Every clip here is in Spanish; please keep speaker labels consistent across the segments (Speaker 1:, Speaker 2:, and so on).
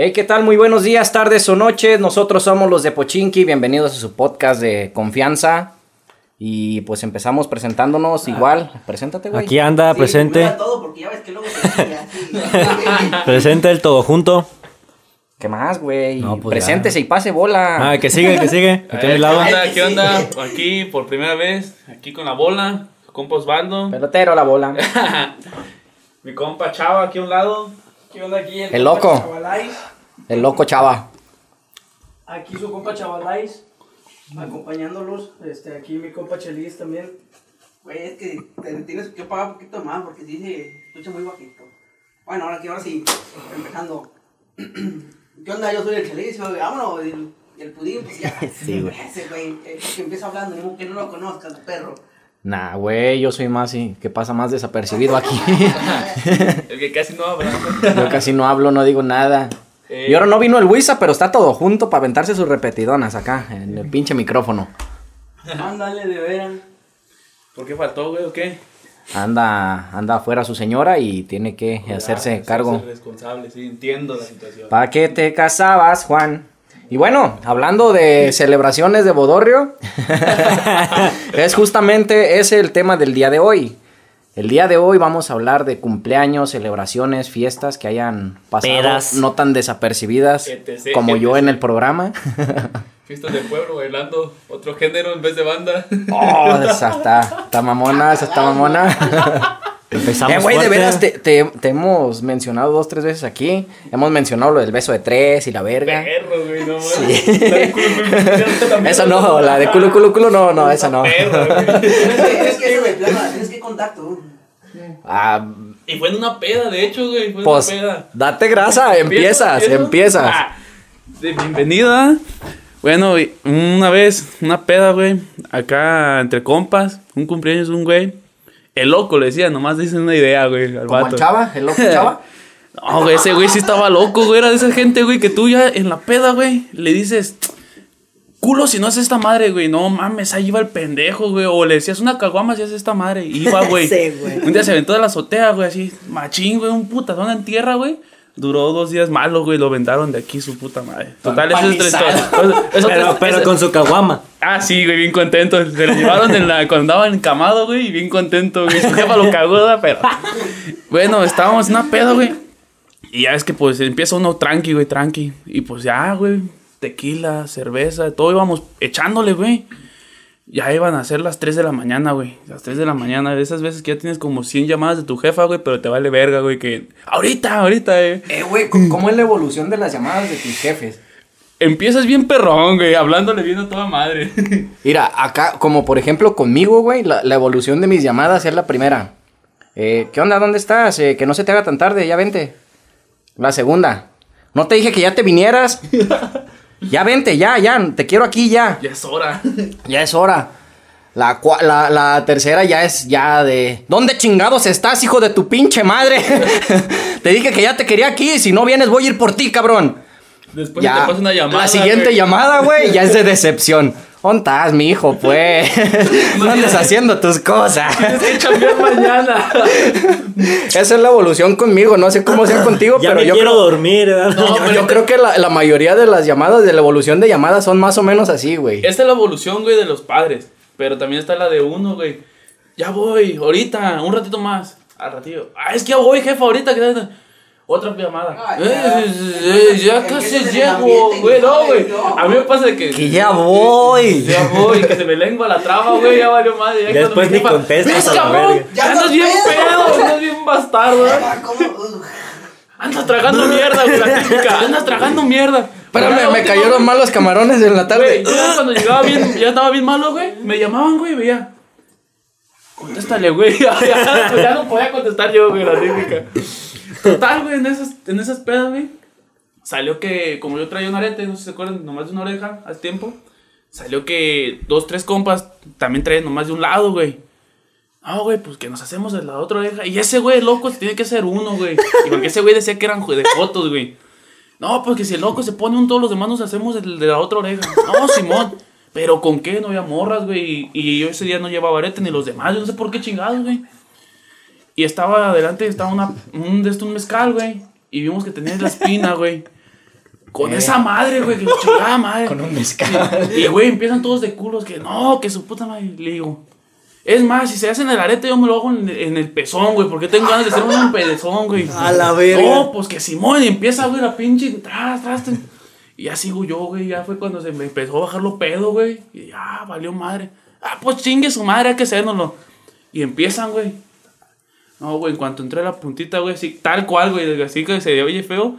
Speaker 1: Hey, ¿qué tal? Muy buenos días, tardes o noches. Nosotros somos los de Pochinki. Bienvenidos a su podcast de confianza. Y pues empezamos presentándonos igual. Preséntate, güey.
Speaker 2: Aquí anda,
Speaker 3: Sí,
Speaker 2: presente.
Speaker 3: todo, porque ya ves que luego se cambia, sí.
Speaker 2: Presente el todo junto.
Speaker 1: ¿Qué más, güey?
Speaker 2: No, pues
Speaker 1: Preséntese y pase bola.
Speaker 2: Ah, que sigue, que sigue. Aquí a mi lado.
Speaker 4: ¿Qué onda? ¿Qué onda? Aquí por primera vez, aquí con la bola, su compa Osvaldo,
Speaker 1: Pelotero la bola.
Speaker 4: mi compa Chava aquí a un lado.
Speaker 3: ¿Qué onda aquí?
Speaker 1: El loco.
Speaker 3: compa Chavalais.
Speaker 1: El loco chava.
Speaker 3: Aquí su compa Chavalais. Acompañándolos. Este, aquí mi compa Chelis también. Güey, es que te tienes que pagar un poquito más porque sí se escucha muy bajito. Bueno, ahora que ahora sí, empezando. ¿Qué onda? Yo soy el Chelis, güey, vámonos. El, el pudín, pues ya.
Speaker 1: Sí, güey.
Speaker 3: Ese güey, que empieza hablando, que no lo conozcas, perro.
Speaker 1: Nah, güey, yo soy más y que pasa más desapercibido aquí.
Speaker 4: El que casi no habla.
Speaker 1: yo casi no hablo, no digo nada.
Speaker 4: Eh,
Speaker 1: Y ahora no vino el Wisa, pero está todo junto para aventarse sus repetidonas acá, en el pinche micrófono.
Speaker 3: Ándale, de veras.
Speaker 4: ¿Por qué faltó, güey, o qué?
Speaker 1: Anda, anda afuera su señora y tiene que hacerse
Speaker 4: Ah,
Speaker 1: cargo.
Speaker 4: responsable, sí, entiendo la situación.
Speaker 1: ¿Para qué te casabas, Juan? Y bueno, hablando de celebraciones de Bodorrio, es justamente ese el tema del día de hoy. El día de hoy vamos a hablar de cumpleaños, celebraciones, fiestas que hayan pasado
Speaker 2: Pedas.
Speaker 1: no tan desapercibidas
Speaker 4: etc,
Speaker 1: como yo en el programa.
Speaker 4: Fiestas del pueblo, bailando otro género en vez de banda.
Speaker 1: Oh, esa está, está mamona, esa está mamona.
Speaker 2: Empezamos
Speaker 1: Eh, güey, de veras te, te- te hemos mencionado dos, tres veces aquí. Hemos mencionado lo del beso de tres y la verga.
Speaker 4: Perro, güey, no mames. La de culo, culo, culo.
Speaker 1: Esa no, la de culo, culo, culo, no, no, esa no.
Speaker 4: Perro, güey.
Speaker 3: Es que, es que eso de tienes que contacto.
Speaker 1: Ah,
Speaker 4: Y fue en una peda, de hecho, güey, fue en
Speaker 1: pues,
Speaker 4: una peda.
Speaker 1: date grasa, empiezas,
Speaker 4: ¿Empiezo?
Speaker 1: empiezas.
Speaker 4: Ah, bienvenida. Bueno, una vez, una peda, güey, acá entre compas, un cumpleaños de un güey. El loco le decía, nomás dicen una idea, güey, al
Speaker 1: Como
Speaker 4: vato.
Speaker 1: el chava, el loco chava.
Speaker 4: No, güey, ese güey sí estaba loco, güey, era de esa gente, güey, que tú ya en la peda, güey, le dices, culo si no haces esta madre, güey, no mames, ahí iba el pendejo, güey, o le decías una caguama si haces esta madre, y iba, güey.
Speaker 2: Sí, güey.
Speaker 4: Un día se aventó de la azotea, güey, así, machín, güey, un putazón en tierra, güey. Duró dos días malo, güey, lo vendaron de aquí su puta madre. Total, eso es otra historia.
Speaker 2: Pero, con su caguama.
Speaker 4: Ah, sí, güey, bien contento. Se lo llevaron en la, cuando andaba encamado, güey, y bien contento, güey. Su jefa lo cagó, pero. Bueno, estábamos en una peda, güey. Y ya es que, pues, empieza uno tranqui, güey, tranqui. Y pues ya, güey, tequila, cerveza, todo íbamos echándole, güey. Ya iban a ser las 3 de la mañana, güey. Las 3 de la mañana. De esas veces que ya tienes como 100 llamadas de tu jefa, güey, pero te vale verga, güey, que. Ahorita, ahorita, eh.
Speaker 1: Eh, güey, ¿cómo es la evolución de las llamadas de tus jefes?
Speaker 4: Empiezas bien perrón, güey, hablándole bien a toda madre.
Speaker 1: Mira, acá, como por ejemplo conmigo, güey, la, la evolución de mis llamadas es la primera. Eh, ¿Qué onda? ¿Dónde estás? Eh, que no se te haga tan tarde, ya vente. La segunda. No te dije que ya te vinieras. ya vente, ya, ya, te quiero aquí ya.
Speaker 4: ya es hora.
Speaker 1: Ya es hora. La, la, la tercera ya es ya de... ¿Dónde chingados estás, hijo de tu pinche madre? te dije que ya te quería aquí. Si no vienes, voy a ir por ti, cabrón.
Speaker 4: Después
Speaker 1: ya.
Speaker 4: te pasa una llamada.
Speaker 1: la siguiente
Speaker 4: güey.
Speaker 1: llamada, güey, ya es de decepción. ¿Dónde estás, mi hijo, pues? no andes haciendo tus cosas.
Speaker 4: Tienes que chambear mañana.
Speaker 1: Esa es la evolución conmigo. No sé cómo sea contigo,
Speaker 2: Ya
Speaker 1: pero
Speaker 2: me
Speaker 1: yo
Speaker 2: quiero
Speaker 1: creo,
Speaker 2: dormir. ¿verdad?
Speaker 4: No,
Speaker 1: yo,
Speaker 4: pero-
Speaker 1: yo creo que la, la mayoría de las llamadas, de la evolución de llamadas, son más o menos así, güey.
Speaker 4: Esta es la evolución, güey, de los padres. Pero también está la de uno, güey. Ya voy, ahorita, un ratito más. Al ratito. Ah, es que ya voy, jefa, ahorita. que- Otra llamada.
Speaker 3: Ay,
Speaker 4: Eh,
Speaker 3: ya.
Speaker 4: eh, eh, ya casi llego. Güey, no, güey. A mí me pasa que.
Speaker 1: Que ya voy.
Speaker 4: Ya voy, que se me lengua la traba, güey. Ya valió madre. Ya
Speaker 2: Después ni contestas
Speaker 4: "Ves, cabrón,
Speaker 2: verga".
Speaker 3: Ya
Speaker 4: Ya andas bien
Speaker 3: pedo.
Speaker 4: pedo, andas bien bastardo. Andas tragando mierda, güey, la típica. Andas tragando mierda.
Speaker 1: Espérame, me cayeron mal los camarones en la tarde.
Speaker 4: Yo cuando llegaba bien, ya estaba bien malo, güey. Me llamaban, güey, veía. Contéstale, güey. Ya, ya, ya no podía contestar yo, güey, la típica. Total, güey, en esas, en esas pedas, güey. Salió que, como yo traía un arete, no sé si se acuerdan, nomás de una oreja hace tiempo. Salió que dos, tres compas también traían nomás de un lado, güey. No, güey, pues que nos hacemos de la otra oreja. Y ese güey loco tiene que ser uno, güey. Y porque ese güey decía que eran de fotos, güey. No, pues que si el loco se pone un, todos los demás nos hacemos el de la otra oreja. No, Simón. Pero con qué, no había morras, güey. Y, y yo ese día no llevaba arete ni los demás. Yo no sé por qué chingados, güey. Y estaba adelante, estaba una, un, de un mezcal, güey. Y vimos que tenía la espina, güey. Con esa madre, güey, que la chingada madre.
Speaker 1: Con un mezcal.
Speaker 4: Y, güey, empiezan todos de culos que no, que su puta madre. Le digo, es más, si se hacen el arete, yo me lo hago en, en el pezón, güey, porque tengo ganas de hacer un pezón, güey.
Speaker 2: A la verga.
Speaker 4: No, pues que Simón, y empieza, güey, la pinche, tras, tras, tras. Y ya sigo yo, güey, ya fue cuando se me empezó a bajar lo pedo, güey. Y ya, valió madre. Ah, pues chingue su madre, hay que hacérnoslo. Y empiezan, güey. No, güey, en cuanto entré a la puntita, güey, así, tal cual, güey, así que se oye feo,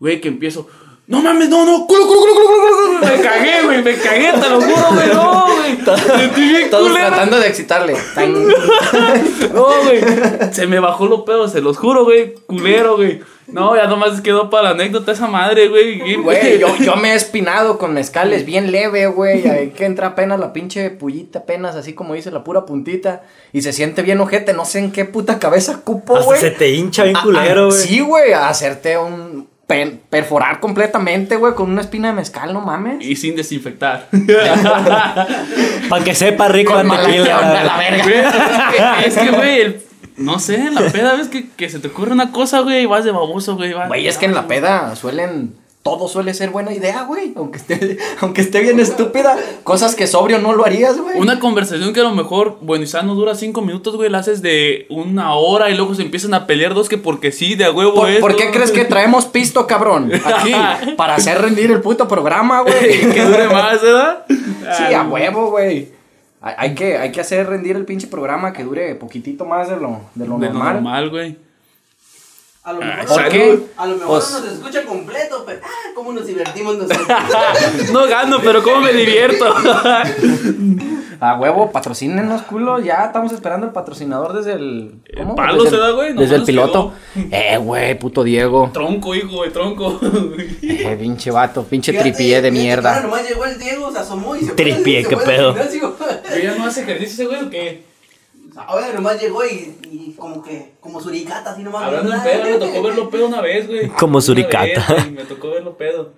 Speaker 4: güey, que empiezo. No mames, no, no, culo, culo, culo, culo, culo, culo. Me cagué, güey, me cagué, te lo juro, güey, no, güey. Sentí bien
Speaker 1: Todos tratando de excitarle. Tan-
Speaker 4: No, güey. Se me bajó los pedos, se los juro, güey. Culero, güey. No, ya nomás quedó para la anécdota esa madre, güey.
Speaker 1: Güey, yo, yo me he espinado con mezcales bien leve, güey. Hay que entra apenas la pinche pullita, apenas así como dice, la pura puntita. Y se siente bien ojete, no sé en qué puta cabeza cupo, güey.
Speaker 2: se te hincha bien
Speaker 1: Ah,
Speaker 2: culero,
Speaker 1: ah,
Speaker 2: güey.
Speaker 1: Sí, güey, hacerte un. Per- perforar completamente, güey, con una espina de mezcal, no mames.
Speaker 4: Y sin desinfectar.
Speaker 2: Para que sepa rico
Speaker 1: Con
Speaker 2: la tequila.
Speaker 1: la verga.
Speaker 4: Es que, güey, el- no sé, en la peda ves que, que se te ocurre una cosa, güey, y vas de baboso, güey.
Speaker 1: Güey, es que en la peda suelen. Todo suele ser buena idea, güey. Aunque esté, aunque esté bien estúpida. Cosas que sobrio no lo harías, güey.
Speaker 4: Una conversación que a lo mejor, bueno, y sano dura cinco minutos, güey, la haces de una hora y luego se empiezan a pelear dos que porque sí, de a huevo
Speaker 1: ¿Por,
Speaker 4: esto.
Speaker 1: por qué crees que traemos pisto, cabrón? Aquí, para hacer rendir el puto programa, güey.
Speaker 4: que dure más, ¿verdad?
Speaker 1: Sí, a huevo, güey. Hay, que, hay que hacer rendir el pinche programa que dure poquitito más de lo, de lo
Speaker 4: De lo
Speaker 1: normal.
Speaker 4: normal, güey.
Speaker 3: A lo mejor,
Speaker 1: ¿Por qué?
Speaker 3: a lo mejor
Speaker 1: Pues-
Speaker 3: no nos escucha completo, pero ah, cómo nos divertimos nosotros.
Speaker 4: No gano, pero cómo me divierto.
Speaker 1: A huevo, patrocínenos, culos. Ya estamos esperando el patrocinador desde el. ¿Cómo?
Speaker 4: palo
Speaker 1: desde
Speaker 4: se
Speaker 1: el-
Speaker 4: da, güey, nomás
Speaker 1: Desde el piloto. Eh, güey, puto Diego.
Speaker 4: tronco, hijo de tronco.
Speaker 1: Eh, pinche vato, pinche
Speaker 3: Fíjate,
Speaker 1: tripié de mierda.
Speaker 3: nomás llegó el Diego, se asomó y se fue-
Speaker 2: Tripié, qué pedo.
Speaker 4: ya no hace ejercicio ese güey o qué?
Speaker 3: Ahora nomás llegó y, y como que, como suricata, así nomás.
Speaker 4: Hablando en pedo, me tocó verlo pedo una vez, güey.
Speaker 2: Como suricata.
Speaker 4: vez, güey, Me tocó verlo pedo.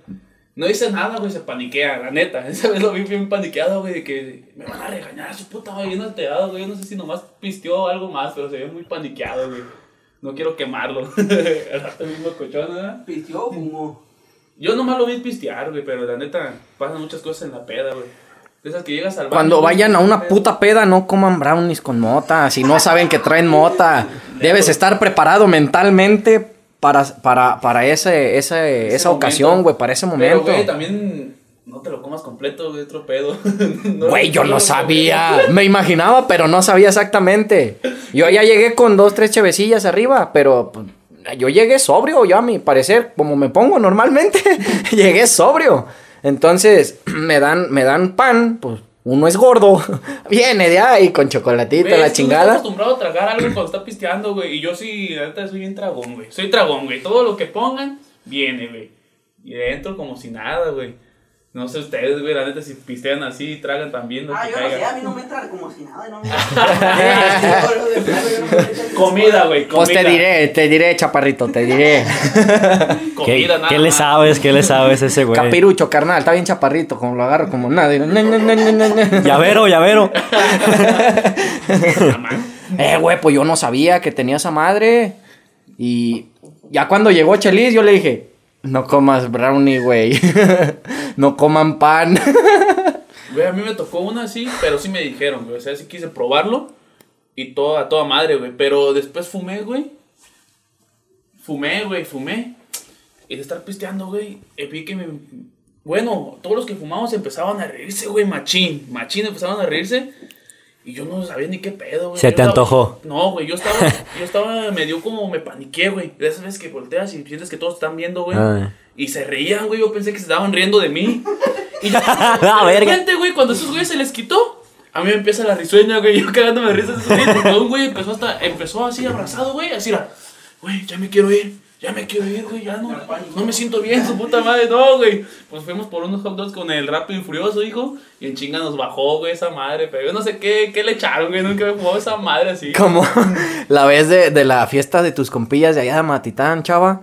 Speaker 4: No hice nada, güey, se paniquea, la neta. Esa vez lo vi bien paniqueado, güey, de que me van a regañar, su puta, güey, bien alterado, güey. No sé si nomás pisteó o algo más, pero se ve muy paniqueado, güey. No quiero quemarlo. El rato mismo cochón, ¿verdad?
Speaker 3: Pisteó, fumó.
Speaker 4: Yo nomás lo vi pistear, güey, pero la neta, pasan muchas cosas en la peda, güey. De esas que llegas al baño,
Speaker 1: Cuando vayan a una puta peda, no coman brownies con mota. Si no saben que traen mota, debes estar preparado mentalmente para, para, para ese, ese,
Speaker 4: Ese
Speaker 1: esa ocasión, güey, para ese
Speaker 4: Pero,
Speaker 1: momento.
Speaker 4: güey, también no te lo comas completo, güey, otro pedo. No,
Speaker 1: Güey, yo no sabía. Me imaginaba, pero no sabía exactamente. Yo ya llegué con dos, tres chevecillas arriba, pero pues, yo llegué sobrio, yo a mi parecer, como me pongo normalmente, llegué sobrio. Entonces, me dan, me dan pan, pues uno es gordo, viene de ahí con chocolatito, la chingada.
Speaker 4: Está acostumbrado a tragar algo cuando está pisteando, güey. Y yo sí, neta, soy bien tragón, güey. Soy tragón, güey. Todo lo que pongan, viene, güey. Y dentro como si nada, güey. No sé ustedes, güey, la neta, si pistean así, tragan también lo
Speaker 3: Ah,
Speaker 4: que
Speaker 3: yo no sé, a mí no me entra como si nada, no me entra.
Speaker 4: Comida, güey, comida.
Speaker 1: Pues te diré, te diré, chaparrito, te diré.
Speaker 2: ¿Qué,
Speaker 4: Comida, nada
Speaker 2: qué le sabes? ¿Qué le sabes ese güey?
Speaker 1: Capirucho, carnal, está bien chaparrito, como lo agarro como nada. y-.
Speaker 2: Llavero, llavero.
Speaker 1: Eh, güey, pues yo no sabía que tenía esa madre. Y ya cuando llegó Chelis, yo le dije, no comas brownie, güey. no coman pan.
Speaker 4: Güey, a mí me tocó una así, pero sí me dijeron, güey. O sea, sí quise probarlo. Y todo, toda madre, güey. Pero después fumé, güey. Fumé, güey, fumé. Y de estar pisteando, güey, eh, vi que me... Bueno, todos los que fumamos empezaban a reírse, güey, machín. Machín empezaban a reírse. Y yo no sabía ni qué pedo, güey.
Speaker 2: ¿Se
Speaker 4: Yo
Speaker 2: te
Speaker 4: estaba-
Speaker 2: antojó?
Speaker 4: No, güey, yo estaba, yo estaba, me dio como, me paniqué, güey. De esas veces que volteas y sientes que todos están viendo, güey.
Speaker 2: Ay.
Speaker 4: Y se reían, güey. Yo pensé que se estaban riendo de mí. Y ya,
Speaker 2: La
Speaker 4: de repente, güey, cuando esos güeyes se les quitó, a mí me empieza la risueña, güey. Yo cagándome de risa. de esos güeyes, porque un güey empezó, hasta, empezó así abrazado, güey. Así era, güey, ya me quiero ir. Ya me quiero ir, güey. Ya no, no me siento bien, su puta madre. No, güey. Pues fuimos por unos hot dogs con el rápido y furioso, hijo. Y en chinga nos bajó, güey, esa madre. Pero yo no sé qué, qué le echaron, güey. Nunca me fumado esa madre así.
Speaker 1: Como la vez de, de la fiesta de tus compillas de allá de Matitán, chava.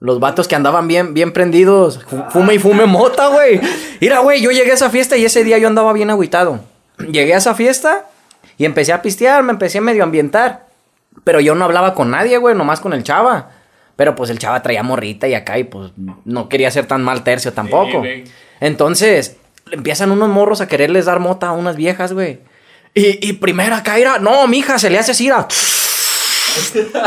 Speaker 1: Los vatos que andaban bien, bien prendidos. fu- Fume y fume mota, güey. Mira, güey, yo llegué a esa fiesta y ese día yo andaba bien agüitado. Llegué a esa fiesta y empecé a pistear, me empecé a medio ambientar. Pero yo no hablaba con nadie, güey, nomás con el chava. Pero pues el chava traía morrita y acá y pues no quería ser tan mal tercio tampoco. Entonces, empiezan unos morros a quererles dar mota a unas viejas, güey. Y, y primero acá era, no, mija, se le hace así, era,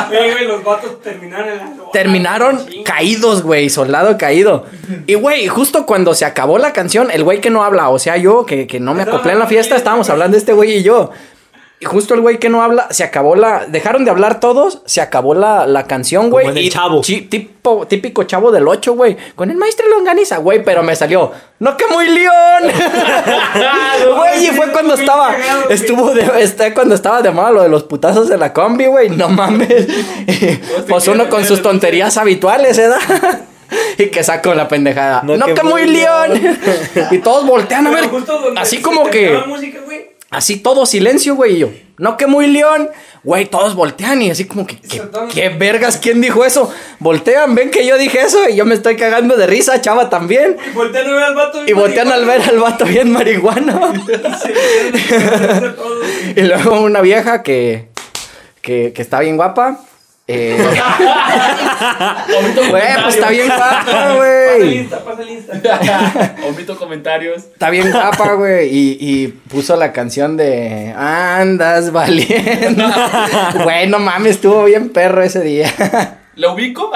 Speaker 3: Güey, güey, los vatos terminaron en la...
Speaker 1: Terminaron caídos, güey, soldado caído. Y, güey, justo cuando se acabó la canción, el güey que no habla, o sea, yo, que, que no me acoplé en la fiesta, estábamos hablando de este güey y yo. Y justo el güey que no habla, se acabó la... Dejaron de hablar todos, se acabó la, la canción, güey.
Speaker 2: Como en el
Speaker 1: y
Speaker 2: Chavo.
Speaker 1: chi- tipo, típico chavo del 8, güey. Con el maestro Longaniza, güey, pero me salió... ¡No, que muy león! Güey, y fue cuando estaba... Estuvo de... Está cuando estaba de moda lo de los putazos de la combi, güey. No mames. pues uno con sus tonterías habituales, ¿eh? Y que saco la pendejada. No,
Speaker 2: No,
Speaker 1: que,
Speaker 2: que
Speaker 1: muy león. y todos voltean a ver. Así como que.
Speaker 3: música, güey.
Speaker 1: Así todo silencio, güey. Y yo, no que muy león. Güey, todos voltean y así como que, ¿qué, vergas? ¿Quién dijo eso? Voltean, ven que yo dije eso y yo me estoy cagando de risa, chava también.
Speaker 3: Y voltean a ver al vato.
Speaker 1: Y voltean al ver al vato bien marihuano. y luego una vieja que, que, que está bien guapa. Eh,
Speaker 4: Omito
Speaker 1: güey, pues está bien guapa,
Speaker 3: Pasa el
Speaker 1: güey.
Speaker 3: Insta, pasa el Insta.
Speaker 4: Omito comentarios.
Speaker 1: Está bien guapa, güey. Y, y puso la canción de Andas valiendo. Güey, no mames, estuvo bien perro ese día.
Speaker 4: ¿Lo ubico?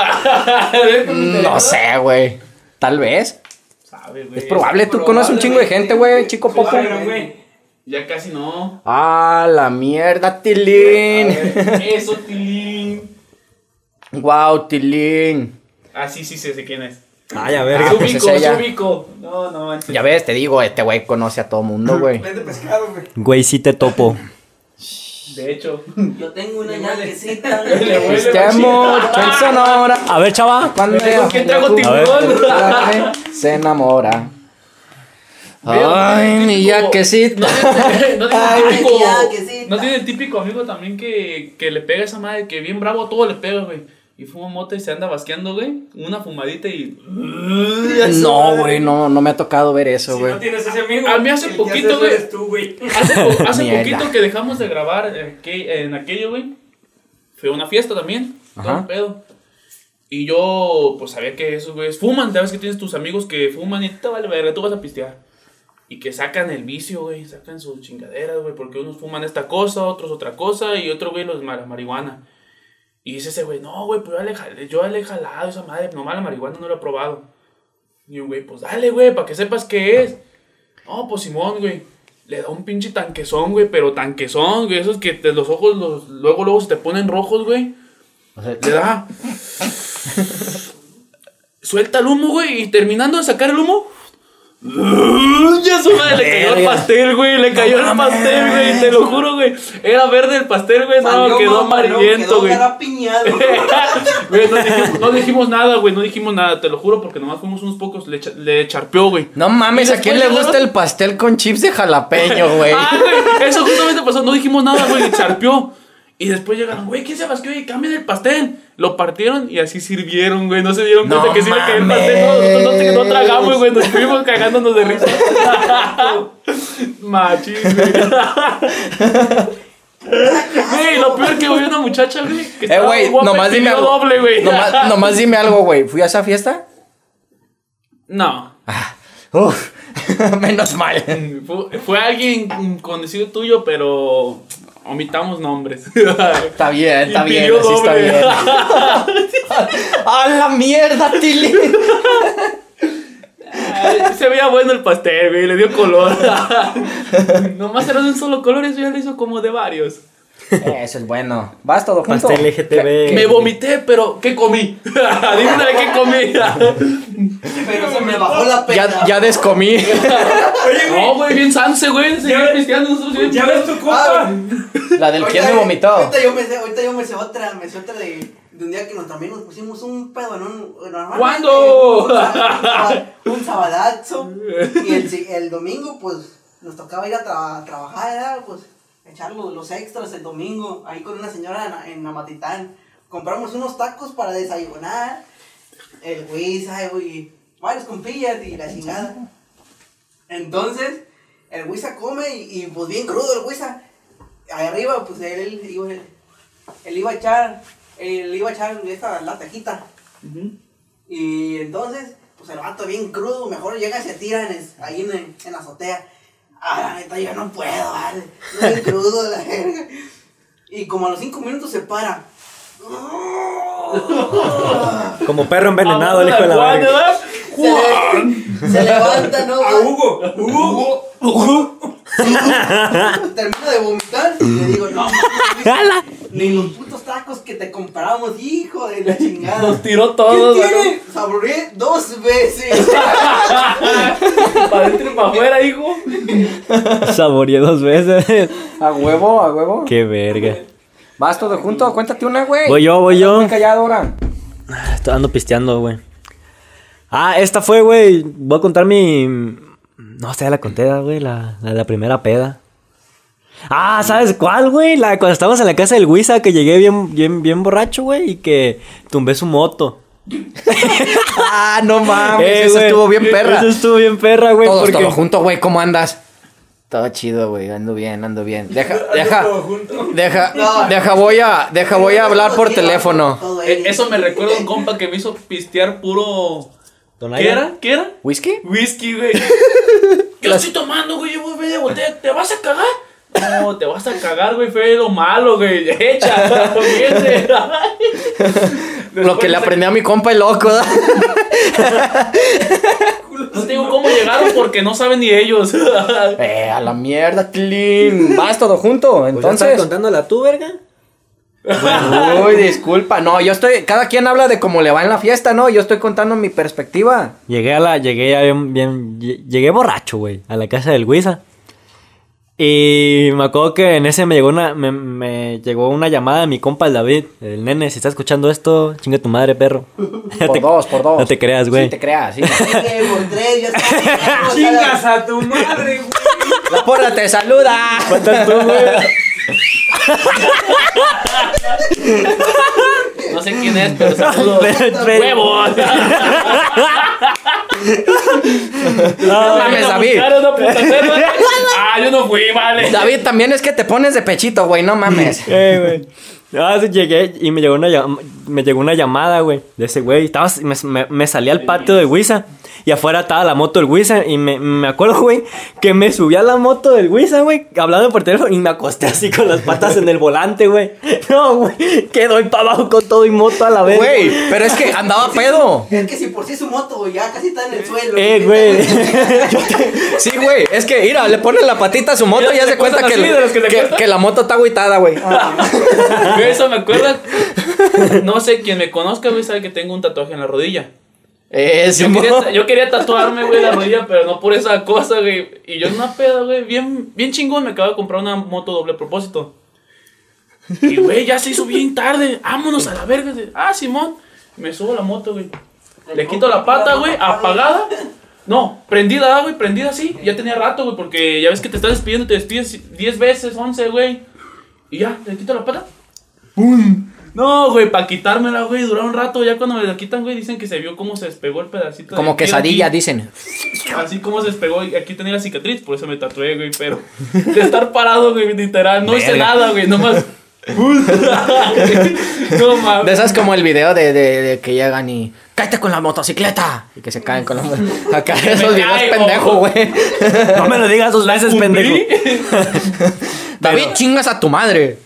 Speaker 1: no sé, güey. Tal vez.
Speaker 4: Sabe, güey.
Speaker 1: Es probable. Tú conoces un chingo de gente, güey. Chico
Speaker 3: güey.
Speaker 4: Ya casi no.
Speaker 1: Ah, la mierda, Tilín.
Speaker 4: Eso, Tilín.
Speaker 1: Wow, Tilín.
Speaker 4: Ah, sí, sí, sé, sé quién es.
Speaker 2: Ay, a
Speaker 1: Ah,
Speaker 2: ver.
Speaker 4: Se
Speaker 1: pues
Speaker 4: ubico,
Speaker 1: es
Speaker 4: ubico. No, no manches.
Speaker 1: Ya ves, te digo, este güey conoce a todo mundo, güey.
Speaker 3: Vende pescado, güey.
Speaker 2: Güey, sí te topo.
Speaker 4: De hecho.
Speaker 3: Yo tengo una
Speaker 4: machín.
Speaker 1: amor en Sonora.
Speaker 2: A ver, chava.
Speaker 1: Cuando
Speaker 4: ¿Con quién traigo
Speaker 1: tú-
Speaker 4: tiburón?
Speaker 1: se enamora. Ay, mi yaquecito.
Speaker 4: No tiene, no tiene
Speaker 3: Ay,
Speaker 4: el típico.
Speaker 3: mi yaquecita.
Speaker 4: No tiene el típico amigo también que, que le pega a esa madre, que bien bravo a todo le pega, güey. Y fuma mota y se anda basqueando, güey. Una fumadita y.
Speaker 1: No, güey, no, no me ha tocado ver eso,
Speaker 3: Si
Speaker 1: güey.
Speaker 3: no tienes ese amigo.
Speaker 4: A mí hace poquito, güey. Hace, po- hace
Speaker 1: Mierda.
Speaker 4: poquito que dejamos de grabar eh, que- en aquello, güey. Fue una fiesta también. Todo
Speaker 1: Ajá.
Speaker 4: un pedo. Y yo, pues sabía que esos güeyes fuman. Sabes que tienes tus amigos que fuman y te vale verga, tú vas a pistear. Y que sacan el vicio, güey. Sacan sus chingaderas, güey. Porque unos fuman esta cosa, otros otra cosa. Y otro, güey, los mar- marihuana. Y dice ese güey, no, güey, pues yo le, yo le he jalado esa madre. Nomás la marihuana no la he probado. Y un güey, pues dale, güey, para que sepas qué es. No, pues Simón, güey. Le da un pinche tanquezón, güey, pero tanquezón, güey. Esos que te- los ojos los, luego, luego se te ponen rojos, güey. Le da. Suelta el humo, güey, y terminando de sacar el humo. Ya su madre, le cayó el pastel, güey. Le cayó el pastel, güey. Te lo juro, güey. Era verde el pastel, güey. No, quedó amarillento, güey. no dijimos, nada, güey. No dijimos nada, te lo juro, porque nomás fuimos unos pocos. Le, le charpeó, güey.
Speaker 1: No mames, ¿a quién le gusta el pastel con chips de jalapeño, güey?
Speaker 4: Ah, güey, eso justamente pasó. No dijimos nada, güey. Charpeó. Y después llegaron, güey, ¿quién se basqueó? Y cambien el pastel. Lo partieron y así sirvieron, güey. No se dieron
Speaker 1: No
Speaker 4: cuenta que sí le cayó el pastel. No, nosotros no, te- no tragamos, güey. Nos estuvimos cagándonos de risa. Machín, güey. Güey, lo peor que hubo una muchacha, güey. Que
Speaker 1: Eh, güey, nomás dime algo.
Speaker 4: doble, güey.
Speaker 1: Nomás, nomás dime algo, güey. ¿Fui a esa fiesta?
Speaker 4: No.
Speaker 1: Uf, menos mal.
Speaker 4: Fue, fue alguien conocido tuyo, pero omitamos nombres.
Speaker 1: Está bien, está bien, así está bien. ¡A la mierda, Tilly!
Speaker 4: Se veía bueno el pastel, güey, le dio color. Nomás era de un solo color, eso ya lo hizo como de varios.
Speaker 1: Eso es bueno. Vas todo junto.
Speaker 2: Pastel LGTB.
Speaker 4: Me vomité, pero ¿qué comí? Dígame qué comí.
Speaker 3: Pero se me bajó la pena.
Speaker 1: Ya, ya descomí.
Speaker 3: Oye, güey.
Speaker 4: No, güey, bien sanse, güey. Pisteando nosotros bien
Speaker 3: ¿Ya ves tu compa?
Speaker 1: La del quién me vomitó.
Speaker 5: Ahorita yo me sé, ahorita yo me sé otra, me sé otra de, de un día que nos, también nos pusimos un pedo en un... normalmente,
Speaker 4: ¿Cuándo?
Speaker 5: Un, un sabadazo. Y el, el domingo, pues, nos tocaba ir a tra- trabajar, ¿verdad? Pues, echar los, los extras el domingo, ahí con una señora en, en Amatitán. Compramos unos tacos para desayunar. El ¿sabes, güey? Varios compillas y la chingada. Entonces, el Wisa come y, y, pues bien crudo el Wisa. Ahí arriba, pues él, él, iba- él iba a echar le iba a echar esta, la tejita. Y entonces, pues el vato bien crudo, mejor llega y se tira en el- ahí en, en la azotea. Ah, la neta, yo no puedo, vale. No es crudo, la verga. Y como a los cinco minutos se para.
Speaker 2: Como perro envenenado, el hijo de la verga.
Speaker 5: Se, le- se levanta, ¿no?
Speaker 3: A Hugo, Hugo.
Speaker 5: Termino de vomitar y le digo, no, ni los putos tacos que te compramos, hijo de la chingada.
Speaker 4: Nos tiró
Speaker 5: ¿Qué
Speaker 4: todos.
Speaker 5: tiene? Saboreé dos veces.
Speaker 4: Para adentro y para afuera, hijo.
Speaker 2: Saboreé dos veces.
Speaker 1: A huevo, a huevo.
Speaker 2: Qué verga.
Speaker 1: Vas todo junto, cuéntate una, güey.
Speaker 2: Voy yo, voy yo.
Speaker 1: Muy callado ahora.
Speaker 2: Estoy ando pisteando, güey. Ah, esta fue, güey. Voy a contar mi. No sé, ya la conté, güey. La, la, la primera peda. Ah, ¿sabes cuál, güey? La cuando estábamos en la casa del Wisa, que llegué bien, bien, bien borracho, güey, y que tumbé su moto.
Speaker 1: Ah, no mames,
Speaker 2: Eh,
Speaker 1: eso estuvo bien perra.
Speaker 2: Eso estuvo bien perra, güey.
Speaker 1: Todos,
Speaker 2: porque...
Speaker 1: todo junto, güey, ¿cómo andas? Todo chido, güey, ando bien, ando bien. Deja, deja, deja,
Speaker 5: No.
Speaker 1: deja, voy a, deja, voy a hablar por teléfono.
Speaker 4: Eh. Eso me recuerda a un compa que me hizo pistear puro. ¿Qué
Speaker 2: Tonaya.
Speaker 4: era? ¿Qué era?
Speaker 1: ¿Whisky?
Speaker 4: Whisky, güey. Yo estoy tomando, güey. Yo voy a media botella. ¿Te vas a cagar? No, te vas a cagar, güey. Fue lo malo, güey. Echa.
Speaker 1: Lo que le aprendí a mi compa el loco, ¿da?
Speaker 4: No te digo cómo llegaron porque no saben ni ellos.
Speaker 1: Eh, a la mierda, clean. Vas todo junto,
Speaker 2: Pues ya estás
Speaker 1: entonces.
Speaker 2: contándola tú, verga?
Speaker 1: Uy, disculpa. No, yo estoy. Cada quien habla de cómo le va en la fiesta, ¿no? Yo estoy contando mi perspectiva.
Speaker 2: Llegué a la, llegué ya bien, bien- lle- llegué borracho, güey, a la casa del Wisa. Y me acuerdo que en ese me llegó una, me, me llegó una llamada de mi compa el David, el nene, si estás escuchando esto, chinga tu madre, perro.
Speaker 1: Por
Speaker 2: te-
Speaker 1: dos, por dos.
Speaker 2: No te creas, güey.
Speaker 1: Sí, te creas, sí.
Speaker 5: Dije, por tres, ya está.
Speaker 3: Chingas a tu madre, güey.
Speaker 1: La porra te saluda.
Speaker 2: Faltas tú, güey.
Speaker 4: No sé quién es, pero saludos.
Speaker 2: Pero- pero-
Speaker 4: ¡Huevos!
Speaker 1: No mames, David.
Speaker 4: Ah, yo no fui, vale.
Speaker 1: David, también es que te pones de pechito, güey, no mames.
Speaker 2: Eh, güey. Ah, sí, llegué y me llegó una, me llegó una llamada, güey, de ese güey. Estaba, me, me- me salí al patio de Wisa y afuera estaba la moto del Wisa y me, me acuerdo, güey, que me subí a la moto del Wisa, güey, hablando por teléfono y me acosté así con las patas en el volante, güey. No, güey, quedó para abajo con todo y moto a la vez.
Speaker 1: Güey, pero es que andaba pedo.
Speaker 5: Es que si por sí su moto, güey, ya casi está en el suelo.
Speaker 2: Eh, güey.
Speaker 1: Sí, güey, es que, mira, le pones la patita a su moto y ya se cuenta que,
Speaker 4: que le
Speaker 1: que, que la moto está agüitada, güey.
Speaker 4: Güey, Eso me acuerda. No sé, quien me conozca, güey, sabe que tengo un tatuaje en la rodilla.
Speaker 1: Eh,
Speaker 4: Yo
Speaker 1: Simón.
Speaker 4: quería, yo quería tatuarme, güey, la rodilla, pero no por esa cosa, güey. Y yo en una peda, güey, bien, bien chingón, me acabo de comprar una moto doble propósito. Y, güey, ya se hizo bien tarde. Vámonos a la verga. Ah, Simón. Me subo a la moto, güey. Le quito la pata, güey, apagada. No, prendida, güey, prendida así. Ya tenía rato, güey, porque ya ves que te estás despidiendo, te despides 10 veces, 11, güey. Y ya, le quito la pata. ¡Pum! No, güey, para quitármela, güey, duró un rato. Ya cuando me la quitan, güey, dicen que se vio cómo se despegó el pedacito. de
Speaker 1: Como
Speaker 4: piel
Speaker 1: quesadilla,
Speaker 4: aquí.
Speaker 1: dicen.
Speaker 4: Así como se despegó, y aquí tenía la cicatriz, por eso me tatué, güey, pero de estar parado, güey, literal, no hice
Speaker 1: Verga.
Speaker 4: nada, güey, nomás. no mames.
Speaker 1: De esas como el video de, de, de que llegan y. ¡Cállate con la motocicleta! Y que se caen con la motocicleta. Acá esos videos pendejo, güey.
Speaker 2: No me lo digas dos veces, pendejo.
Speaker 1: David, chingas a tu madre.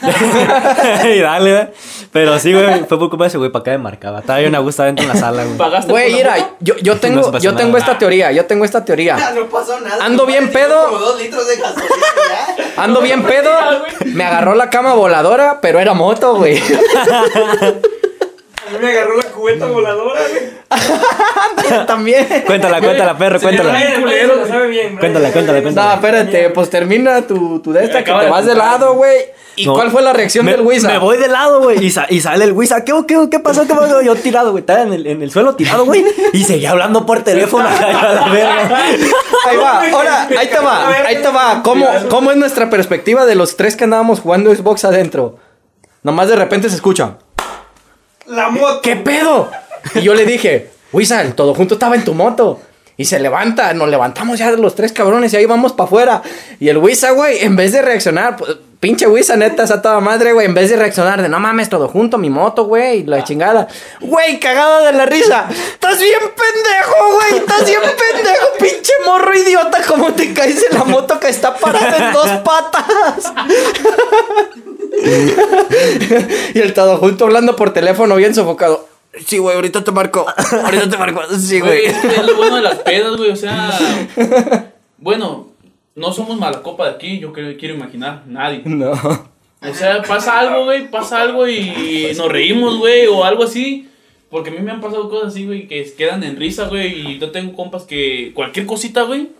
Speaker 2: y dale, güey. Pero sí, güey, fue por culpa de ese güey, para acá me marcaba. Estaba bien a gusto adentro en la sala, güey.
Speaker 4: ¿Pagaste
Speaker 1: Güey,
Speaker 4: por la
Speaker 1: mira, yo, yo
Speaker 2: No
Speaker 1: tengo,
Speaker 2: se pasó
Speaker 1: yo tengo
Speaker 2: nada.
Speaker 1: esta teoría, yo tengo esta teoría.
Speaker 5: No pasó nada.
Speaker 1: Ando bien
Speaker 5: tiene
Speaker 1: pedo.
Speaker 5: Como dos litros de gasolina ya.
Speaker 1: Ando bien pedo. Me agarró la cama voladora, pero era moto, güey.
Speaker 3: A mí me agarró la cubeta voladora, güey.
Speaker 1: También.
Speaker 2: Cuéntala, cuéntala, perro, cuéntala.
Speaker 3: Sabe bien.
Speaker 2: Cuéntala, cuéntala, cuéntala.
Speaker 1: No, espérate, pues termina tu, tu de esta que te
Speaker 4: de
Speaker 1: vas de lado, güey. ¿Y
Speaker 2: No.
Speaker 1: cuál fue la reacción
Speaker 2: me,
Speaker 1: del Wisa?
Speaker 2: Me voy de lado, güey. Y, sa- y sale el Wisa. ¿Qué, qué, qué pasó? ¿Qué pasó? Yo tirado, güey. Estaba en el, en el suelo tirado, güey. Y seguía hablando por teléfono. a la verga.
Speaker 1: Ahí va, ahora, ahí te va, ahí te va. ¿Cómo, ¿Cómo es nuestra perspectiva de los tres que andábamos jugando Xbox adentro? Nomás de repente se escucha.
Speaker 3: La moto.
Speaker 1: ¿Qué pedo? Y yo le dije, Wizard, todo junto estaba en tu moto. Y se levanta, nos levantamos ya los tres cabrones y ahí vamos para afuera. Y el Wisa, güey, en vez de reaccionar, pues, pinche Wisa, neta, esa toda madre, güey. En vez de reaccionar de no mames, todo junto, mi moto, güey, la chingada. Güey, cagado de la risa. Estás bien pendejo, güey. Estás bien pendejo, pinche morro idiota. ¿Cómo te caes en la moto que está parada en dos patas? y el todo junto hablando por teléfono, bien sofocado. Sí, güey, ahorita te marco. Ahorita te marco. Sí,
Speaker 4: Güey, es lo bueno de las pedas, güey. O sea, bueno, no somos mala copa de aquí, yo creo, quiero imaginar, nadie.
Speaker 1: No.
Speaker 4: O sea, pasa algo, güey, pasa algo y nos reímos, güey, o algo así. Porque a mí me han pasado cosas así, güey, que quedan en risa, güey. Y yo tengo compas que cualquier cosita, güey.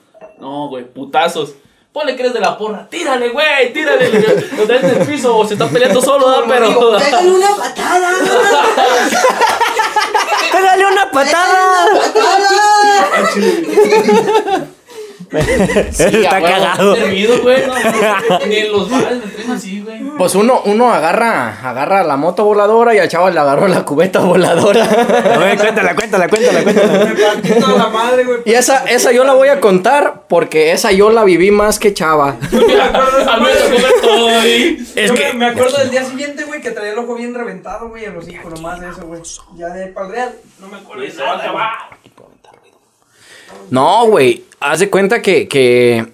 Speaker 4: No, güey, putazos. Ponle que eres de la porra. Tírale, güey, tírale. Lo traes en el piso o se está peleando solo, ¿verdad?
Speaker 5: Pero... Digo,
Speaker 4: Pero.
Speaker 5: pégale una patada.
Speaker 1: ¡Pégale una patada!
Speaker 2: Está
Speaker 1: a
Speaker 2: cagado.
Speaker 4: Servido, güey. No, no, ni en los bares me traen así, güey.
Speaker 1: Pues uno, uno agarra, agarra la moto voladora y al chavo le agarró la cubeta voladora.
Speaker 2: A ver, cuéntala, cuéntala, cuéntala, cuéntala.
Speaker 3: Me partí toda la madre, güey.
Speaker 1: Y esa, esa yo la voy a contar porque esa yo la viví más que chava.
Speaker 3: me acuerdo esa
Speaker 4: A
Speaker 3: madre.
Speaker 4: todo.
Speaker 1: Es
Speaker 3: Yo
Speaker 1: que-
Speaker 3: me, me acuerdo del día siguiente, güey, que traía el ojo bien reventado, güey, en los hijos, nomás de eso, güey. Ya de para el real, no me acuerdo de
Speaker 4: Se va a acabar.
Speaker 1: No, güey, haz de cuenta que, que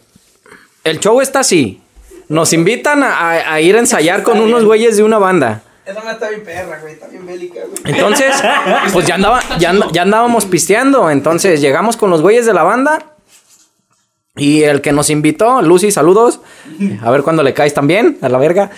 Speaker 1: el show está así. Nos invitan a, a- ir a ensayar con unos güeyes de una banda.
Speaker 3: Esa no está bien perra, güey, está bien bélica, güey.
Speaker 1: Entonces, pues ya, andaba, ya, and- ya andábamos pisteando. Entonces llegamos con los güeyes de la banda. Y el que nos invitó, Lucy, saludos. A ver cuándo le caes también, a la verga.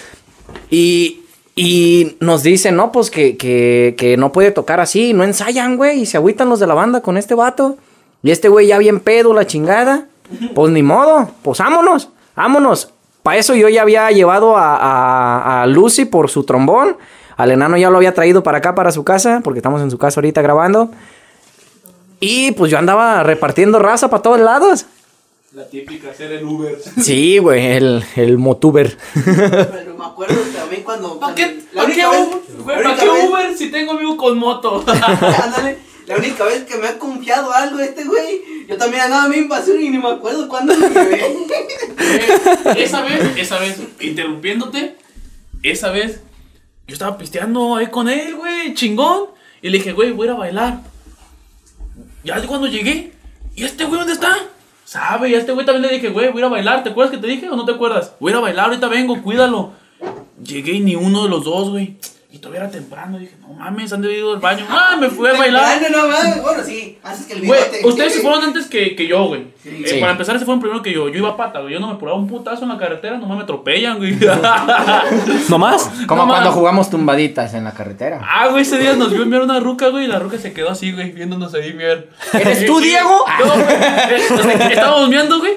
Speaker 1: Y, y nos dicen, no, pues que, que, que no puede tocar así. No ensayan, güey. Y se agüitan los de la banda con este vato. Y este güey ya bien pedo, la chingada. Pues ni modo, pues vámonos, vámonos. Para eso yo ya había llevado a, a- a Lucy por su trombón. Al enano ya lo había traído para acá, para su casa, porque estamos en su casa ahorita grabando. Y pues yo andaba repartiendo raza para todos lados.
Speaker 4: La típica, ser el Uber.
Speaker 1: Sí, güey, el, el motuber.
Speaker 5: Pero me acuerdo también cuando.
Speaker 4: ¿Para qué,
Speaker 5: la
Speaker 4: ¿para qué,
Speaker 5: única vez-
Speaker 4: Uber,
Speaker 5: la
Speaker 4: güey, ¿para
Speaker 5: única
Speaker 4: qué
Speaker 5: vez-
Speaker 4: Uber si tengo amigo con moto?
Speaker 5: Ándale, la única vez que me ha confiado algo este güey, yo también andaba bien basura y ni me acuerdo cuándo lo llevé.
Speaker 4: Eh, esa vez, esa vez, interrumpiéndote, esa vez, yo estaba pisteando ahí con él, güey, chingón. Y le dije, güey, voy a ir a bailar. Ya cuando llegué, ¿y este güey dónde está? ¿Sabe? Y a este güey también le dije, güey, voy a ir a bailar. ¿Te acuerdas que te dije o no te acuerdas? Voy a ir a bailar, ahorita vengo, cuídalo. Llegué y ni uno de los dos, güey. Y todavía era temprano. Dije, no mames, han debido ir al baño. Ah, me fui a bailar.
Speaker 5: Temprano, no mames. Bueno, sí, haces que el
Speaker 4: Güey,
Speaker 5: bigote.
Speaker 4: ustedes se fueron antes que, que yo, güey. Eh,
Speaker 1: Sí.
Speaker 4: Para empezar, se fueron primero que yo. Yo iba a pata, güey. Yo no me apuraba un putazo en la carretera, nomás me atropellan, güey.
Speaker 2: ¿No más?
Speaker 1: Como
Speaker 4: No,
Speaker 1: cuando jugamos tumbaditas en la carretera.
Speaker 4: ah, güey, ese día nos vio enviar una ruca, güey. Y la ruca se quedó así, güey, viéndonos ahí, mier.
Speaker 1: ¿Eres tú, Diego?
Speaker 4: No, güey. Estábamos viendo, güey.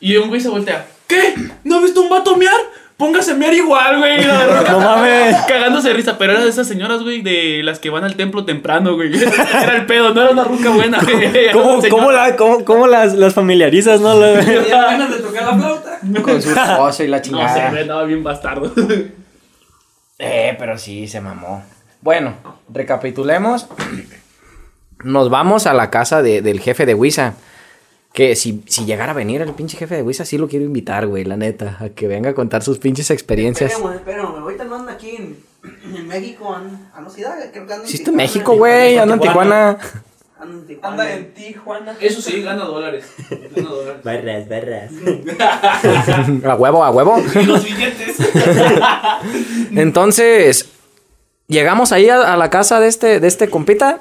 Speaker 4: Y un güey se voltea. ¿Qué? ¿No has visto un vato mear? Póngase a mear igual, güey. La ruca
Speaker 2: No mames.
Speaker 4: Cagándose de risa, pero era de esas señoras, güey, de las que van al templo temprano, güey. Era el pedo, no era una ruca buena, güey.
Speaker 2: ¿Cómo, cómo, la, cómo, cómo las, las familiarizas, no? La-
Speaker 3: ganas de tocar la flauta.
Speaker 1: Con su esposo y la
Speaker 4: No
Speaker 1: chingada.
Speaker 4: güey, andaba bien bastardo.
Speaker 1: Eh, pero sí, se mamó. Bueno, recapitulemos. Nos vamos a la casa de- del jefe de Wisa. Que si, si llegara a venir el pinche jefe de Wisa, sí lo quiero invitar, güey, la neta. A que venga a contar sus pinches experiencias.
Speaker 5: Esperemos, esperemos. Ahorita no anda aquí en, en México, an- a no sé, creo que anda en
Speaker 1: Sí, está en
Speaker 5: Tijuana,
Speaker 1: México, güey. Anda en Tijuana.
Speaker 5: Anda en Tijuana.
Speaker 3: Anda en Tijuana.
Speaker 4: Eso sí, gana dólares. Gana dólares.
Speaker 2: Barras, barras.
Speaker 1: A huevo, a huevo.
Speaker 4: Y los billetes.
Speaker 1: Entonces, llegamos ahí a, a la casa de este, de este compita.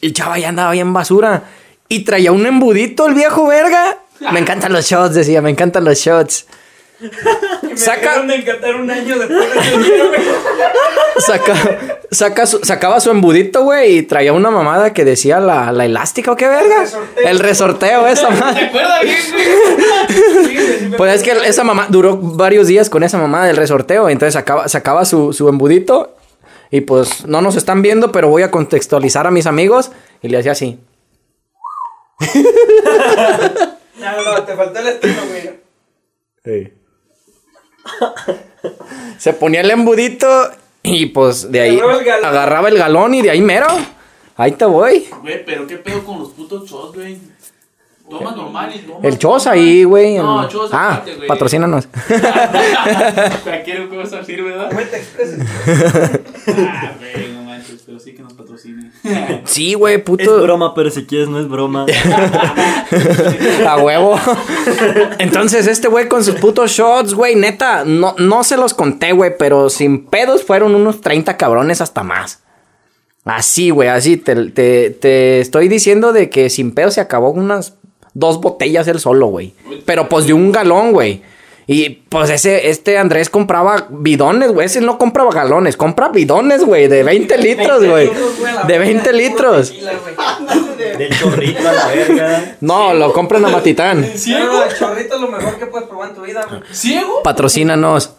Speaker 1: Y el chava ya andaba bien basura. Y traía un embudito el viejo verga. Me encantan los shots, decía, me encantan los shots.
Speaker 3: Me
Speaker 1: Saca-
Speaker 3: de encantar un año después de.
Speaker 1: Saca, saca su- sacaba su embudito, güey, y traía una mamada que decía la, la elástica o qué verga.
Speaker 3: resorteo.
Speaker 1: El resorteo, esa
Speaker 4: ¿Te
Speaker 1: madre.
Speaker 4: acuerdas bien, güey?
Speaker 3: Sí,
Speaker 1: Pues es que esa mamá duró varios días con esa mamada del resorteo. Entonces sacaba, sacaba su, su embudito. Y pues no nos están viendo, pero voy a contextualizar a mis amigos. Y le hacía así.
Speaker 3: No, no, te faltó el estilo, güey.
Speaker 1: Se ponía el embudito y pues de ahí
Speaker 3: Agarraba el galón.
Speaker 1: agarraba el galón y de ahí mero. Ahí te voy.
Speaker 4: Güey, pero qué pedo con los putos shots, güey. Toma normal y toma.
Speaker 1: El Chos ahí, güey.
Speaker 4: No,
Speaker 1: el-
Speaker 4: Chos,
Speaker 1: Ah,
Speaker 4: güey.
Speaker 1: patrocínanos.
Speaker 4: Cualquier cosa sirve, ¿verdad? Ah, no manches, pero sí que nos patrocine.
Speaker 1: Sí, güey,
Speaker 2: Es
Speaker 1: puto.
Speaker 2: broma, pero si quieres no es broma.
Speaker 1: A huevo. Entonces, este güey con sus putos shots, güey, neta, no, no se los conté, güey, pero sin pedos fueron unos 30 cabrones hasta más. Así, güey, así. Te, te, te estoy diciendo de que sin pedos se acabó unas dos botellas él solo, güey. Pero pues de un galón, güey. Y pues ese, este Andrés compraba bidones, güey. Ese no compraba galones, compra bidones, güey, de 20 litros, güey. De 20 litros.
Speaker 2: Del chorrito a la verga.
Speaker 1: No, lo compran a Matitán.
Speaker 5: No, el chorrito es lo mejor que puedes probar en tu vida, güey.
Speaker 4: ¿Ciego?
Speaker 1: Patrocínanos.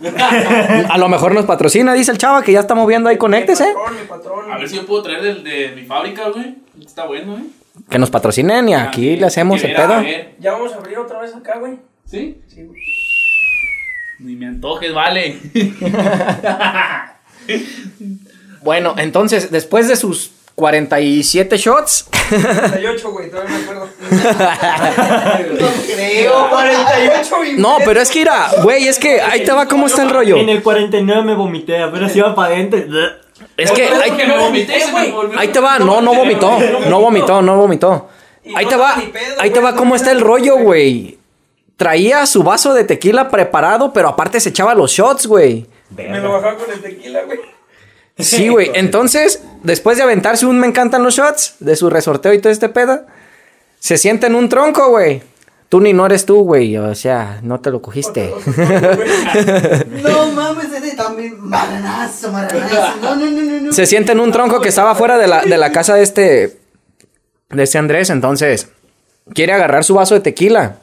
Speaker 1: A lo mejor nos patrocina, dice el chava que ya estamos viendo ahí, conéctese.
Speaker 5: Mi patrón, mi patrón.
Speaker 4: A ver si yo puedo traer del de mi fábrica, güey. Está bueno, ¿eh?
Speaker 1: Que nos patrocinen y aquí le hacemos el pedo.
Speaker 4: ver.
Speaker 5: Ya vamos a abrir otra vez acá, güey.
Speaker 4: ¿Sí?
Speaker 5: Sí, güey.
Speaker 4: Ni me antojes, vale.
Speaker 1: Bueno, entonces, después de sus 47 shots,
Speaker 5: 48, güey, todavía me acuerdo. no creo, 48 y
Speaker 1: no, pero es que mira, güey, es que ahí te va cómo está el rollo.
Speaker 2: En el 49 me vomité, apenas iba para adentro.
Speaker 1: Es que ahí,
Speaker 4: que me vomité, volvió-
Speaker 1: ahí te va, no, no vomitó, no vomitó, no vomitó. Ahí te va, ahí te va cómo está el rollo, güey. Traía su vaso de tequila preparado, pero aparte se echaba los shots, güey.
Speaker 5: Me lo bajaba con el tequila, güey.
Speaker 1: Sí, güey. Entonces, después de aventarse un me encantan los shots, de su resorteo y todo este pedo, se sienta en un tronco, güey. Tú ni no eres tú, güey. O sea, no te lo cogiste.
Speaker 5: No mames, ese también. Maranazo, maranazo. No, no, no, no. no.
Speaker 1: Se sienta en un tronco que estaba fuera de la, de la casa de este. De este Andrés. Entonces, quiere agarrar su vaso de tequila.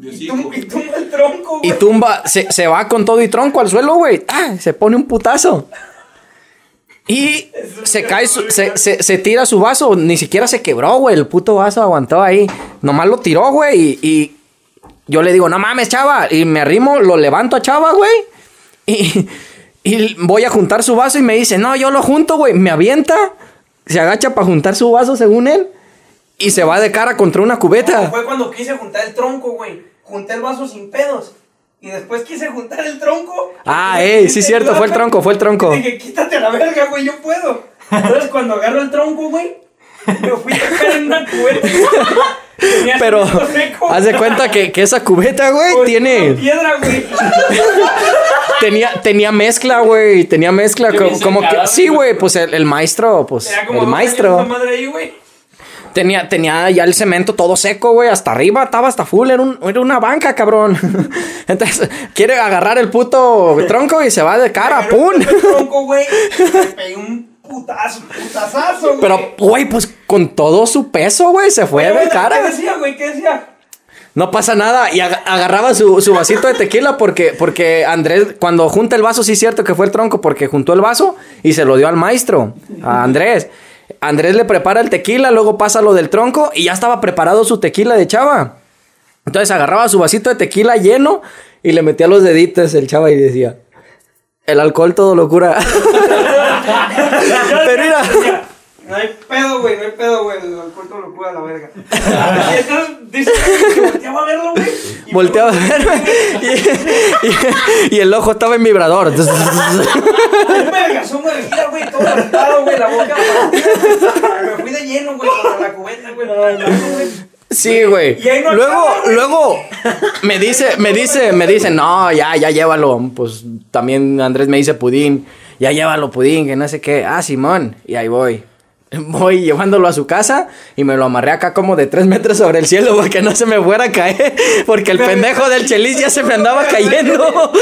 Speaker 5: Y tum- y tumba el tronco, güey.
Speaker 1: Y tumba, se, se va con todo y tronco al suelo, güey. ¡Ah! Se pone un putazo. Y se cae, su- se, se, se tira su vaso. Ni siquiera se quebró, güey. El puto vaso aguantó ahí. Nomás lo tiró, güey. Y, y yo le digo, no mames, chava. Y me arrimo, lo levanto a chava, güey. Y, y voy a juntar su vaso y me dice, no, yo lo junto, güey. Me avienta, se agacha para juntar su vaso según él. Y se va de cara contra una cubeta.
Speaker 5: Fue cuando quise juntar el tronco, güey. Junté el vaso sin pedos. Y después quise juntar el tronco.
Speaker 1: Ah, ey, sí, cierto, fue el tronco, fue el tronco.
Speaker 5: Y dije, quítate la verga, güey, yo puedo. Entonces, cuando agarro el tronco, güey, me fui a sacar en una cubeta.
Speaker 1: Pero, haz de cuenta que, que esa cubeta, güey,
Speaker 5: Con
Speaker 1: tiene.
Speaker 5: piedra, güey.
Speaker 1: Tenía, tenía mezcla, güey. Tenía mezcla. Como, que. Sí,
Speaker 4: güey.
Speaker 1: Pues el, el maestro, pues.
Speaker 5: Tenía como
Speaker 1: El maestro.
Speaker 5: madre ahí, güey.
Speaker 1: Tenía, tenía ya el cemento todo seco, güey. Hasta arriba, estaba hasta full. Era, un- era una banca, cabrón. Entonces, quiere agarrar el puto tronco y se va de cara, ¡pum!
Speaker 5: el tronco, güey, un putazo, putazazo, güey.
Speaker 1: Pero, güey, pues con todo su peso, güey, se fue de
Speaker 5: ¿Qué
Speaker 1: cara.
Speaker 5: decía, güey? ¿Qué decía?
Speaker 1: No pasa nada. Y ag- agarraba su, su vasito de tequila porque, porque Andrés, cuando junta el vaso, sí es cierto que fue el tronco, porque juntó el vaso y se lo dio al maestro, a Andrés. Andrés le prepara el tequila, luego pasa lo del tronco y ya estaba preparado su tequila de chava. Entonces agarraba su vasito de tequila lleno y le metía los deditos el chava y decía, el alcohol todo lo cura. Pero mira,
Speaker 5: No hay pedo, güey, no hay pedo, güey. El alcohol todo lo cura a la verga. y entonces dice que volteaba a verlo, güey. y
Speaker 1: volteaba a verme y, y- y el ojo estaba en vibrador.
Speaker 5: Un vergazón, güey, todo apretado, güey, la boca. Me fui de lleno, güey, contra la cubeta, güey. güey.
Speaker 1: Sí, güey.
Speaker 5: No
Speaker 1: Luego,
Speaker 5: acaba, güey.
Speaker 1: luego me dice, me dice, me dice, no, ya, ya llévalo. Pues también Andrés me dice pudín, ya llévalo pudín, que no sé qué. Ah, Simón. Y ahí voy. Voy llevándolo a su casa y me lo amarré acá como de tres metros sobre el cielo porque no se me fuera a caer. Porque el pendejo del chelis ya se me andaba cayendo.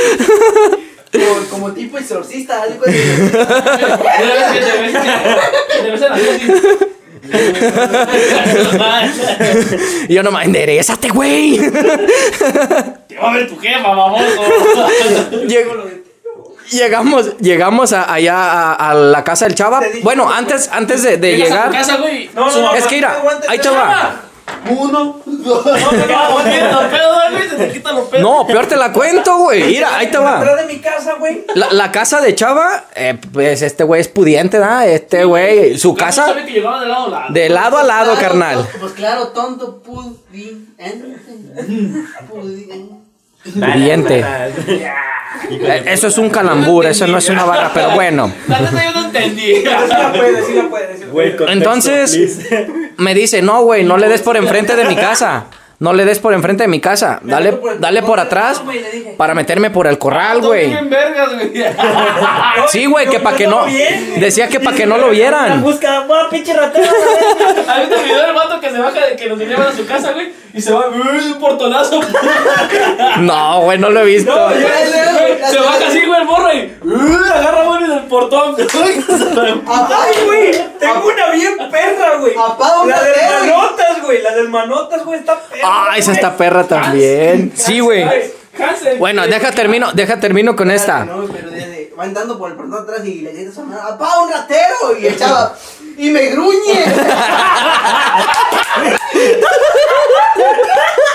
Speaker 5: Como, como tipo exorcista, algo así.
Speaker 4: Una vez que te ves, que te ves en la luz
Speaker 1: Y yo nomás, enderezate, güey.
Speaker 4: Te va a ver tu jefa, baboso.
Speaker 1: Lleg- Llegamos, llegamos a- allá a, a la casa del chava. Bueno, antes, antes de, de
Speaker 4: a
Speaker 1: llegar.
Speaker 4: tu casa, güey.
Speaker 5: No, no, no,
Speaker 1: Es que mira, ahí te va.
Speaker 5: Uno, dos.
Speaker 4: No te vas a morir los pedos, güey. Se te quitan los pedos.
Speaker 1: No, peor te la cuento, güey. Mira, ahí te va.
Speaker 5: Atrás de mi casa, güey.
Speaker 1: La, la casa de Chava, eh, pues este güey es pudiente, ¿da? Este güey, su casa
Speaker 4: sabe que de lado a lado.
Speaker 1: de lado a lado, carnal.
Speaker 5: Pues claro, tonto, pudiente. Pudiente.
Speaker 1: Pudiente. Eh, Eso es un calambur, eso no es una barra, pero bueno.
Speaker 4: La neta yo no entendí.
Speaker 5: Sí la puede, sí la puede. sí la puede.
Speaker 2: Güey, contexto,
Speaker 1: Entonces, me dice, no, güey, no le des por enfrente de mi casa. No le des por enfrente de mi casa. Dale, dale por atrás para meterme por el corral, güey.
Speaker 4: Vergas, güey.
Speaker 1: Sí, güey, que para que no. Decía que para que no lo vieran.
Speaker 2: busca, pinche ratero.
Speaker 4: ¿Has visto el video del vato que se baja de que los llevan a su casa, güey? Y se va, uy, un portonazo.
Speaker 1: No, güey, no lo he visto.
Speaker 4: Se baja así, güey, el morro y uy, agarra güey del portón.
Speaker 5: Ay,
Speaker 6: güey, tengo una bien perra, güey.
Speaker 5: Un
Speaker 6: La
Speaker 5: güey.
Speaker 6: manotas, güey. La del manotas, güey, está perra.
Speaker 1: Ah, esa está perra también. Sí, güey.
Speaker 4: Hansel.
Speaker 1: Bueno, deja termino, deja termino con esta.
Speaker 5: No, pero desde, va andando por el portón atrás y le dice a ¡apaga un ratero! Y el chava, ¡y me gruñe!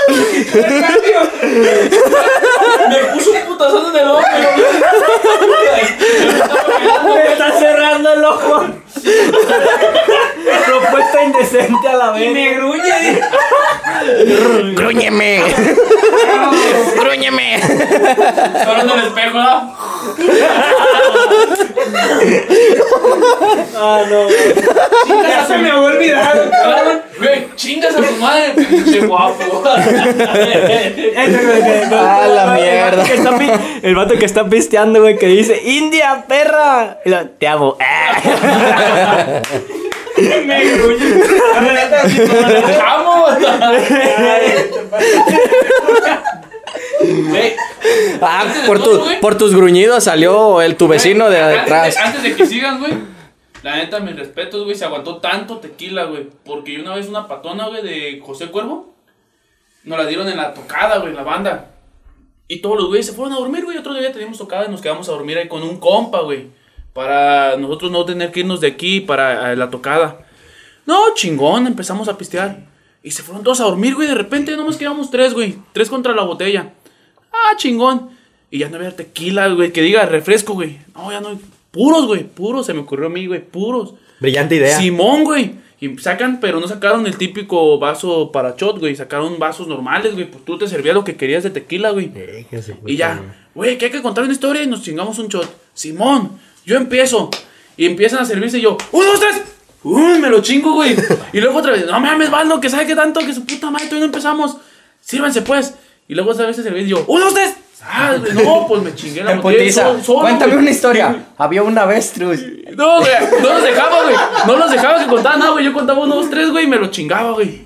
Speaker 4: Me puso un putazo en el ojo.
Speaker 2: Me está cerrando el ojo. Propuesta indecente a la vez.
Speaker 6: Y me gruñe.
Speaker 1: Grúñeme. Grúñeme.
Speaker 4: Solo en el espejo, ¿no?
Speaker 2: Ah, no.
Speaker 6: Ya se me había olvidado.
Speaker 4: Güey, chingas a tu madre, pinche guapo.
Speaker 1: A la mierda.
Speaker 2: El vato que está pi- El vato que está pisteando, güey, que dice, India, perra. Y lo, Te amo. Ah.
Speaker 6: Me
Speaker 1: Ah, por, tu, por tus gruñidos salió el tu vecino de atrás.
Speaker 4: Antes de que sigan, güey. La neta, mis respetos, güey. Se aguantó tanto tequila, güey. Porque yo una vez una patona, güey, de José Cuervo. Nos la dieron en la tocada, güey, en la banda. Y todos los güeyes se fueron a dormir, güey. Otro día teníamos tocada y nos quedamos a dormir ahí con un compa, güey. Para nosotros no tener que irnos de aquí para la tocada. No, chingón, empezamos a pistear. Y se fueron todos a dormir, güey. De repente nomás quedamos tres, güey. Tres contra la botella. Ah, chingón. Y ya no había tequila, güey. Que diga refresco, güey. No, ya no hay. Puros, güey. Puros. Se me ocurrió a mí, güey. Puros.
Speaker 2: Brillante idea.
Speaker 4: Simón, güey. Y sacan, pero no sacaron el típico vaso para shot, güey. Sacaron vasos normales, güey. Pues tú te servías lo que querías de tequila, güey. Y ya, güey, que hay que contar una historia y nos chingamos un shot. Simón, yo empiezo. Y empiezan a servirse y yo, ¡uno, dos, tres! ¡Uy, me lo chingo, güey! Y luego otra vez, no mames, Valdo, que sabe que tanto, que su puta madre, todavía no empezamos. Sírvanse, pues. Y luego otra vez se servía y yo, ¡uno, dos, tres! ¡Ah, no! Pues me chingué la botella
Speaker 1: putiza.
Speaker 4: solo- solo,
Speaker 1: Cuéntame
Speaker 4: güey.
Speaker 1: una historia. Había una avestruz.
Speaker 4: No, güey, no nos dejaba, güey. No nos dejaba que contaran nada, güey. Yo contaba uno, dos, tres, güey, y me lo chingaba, güey.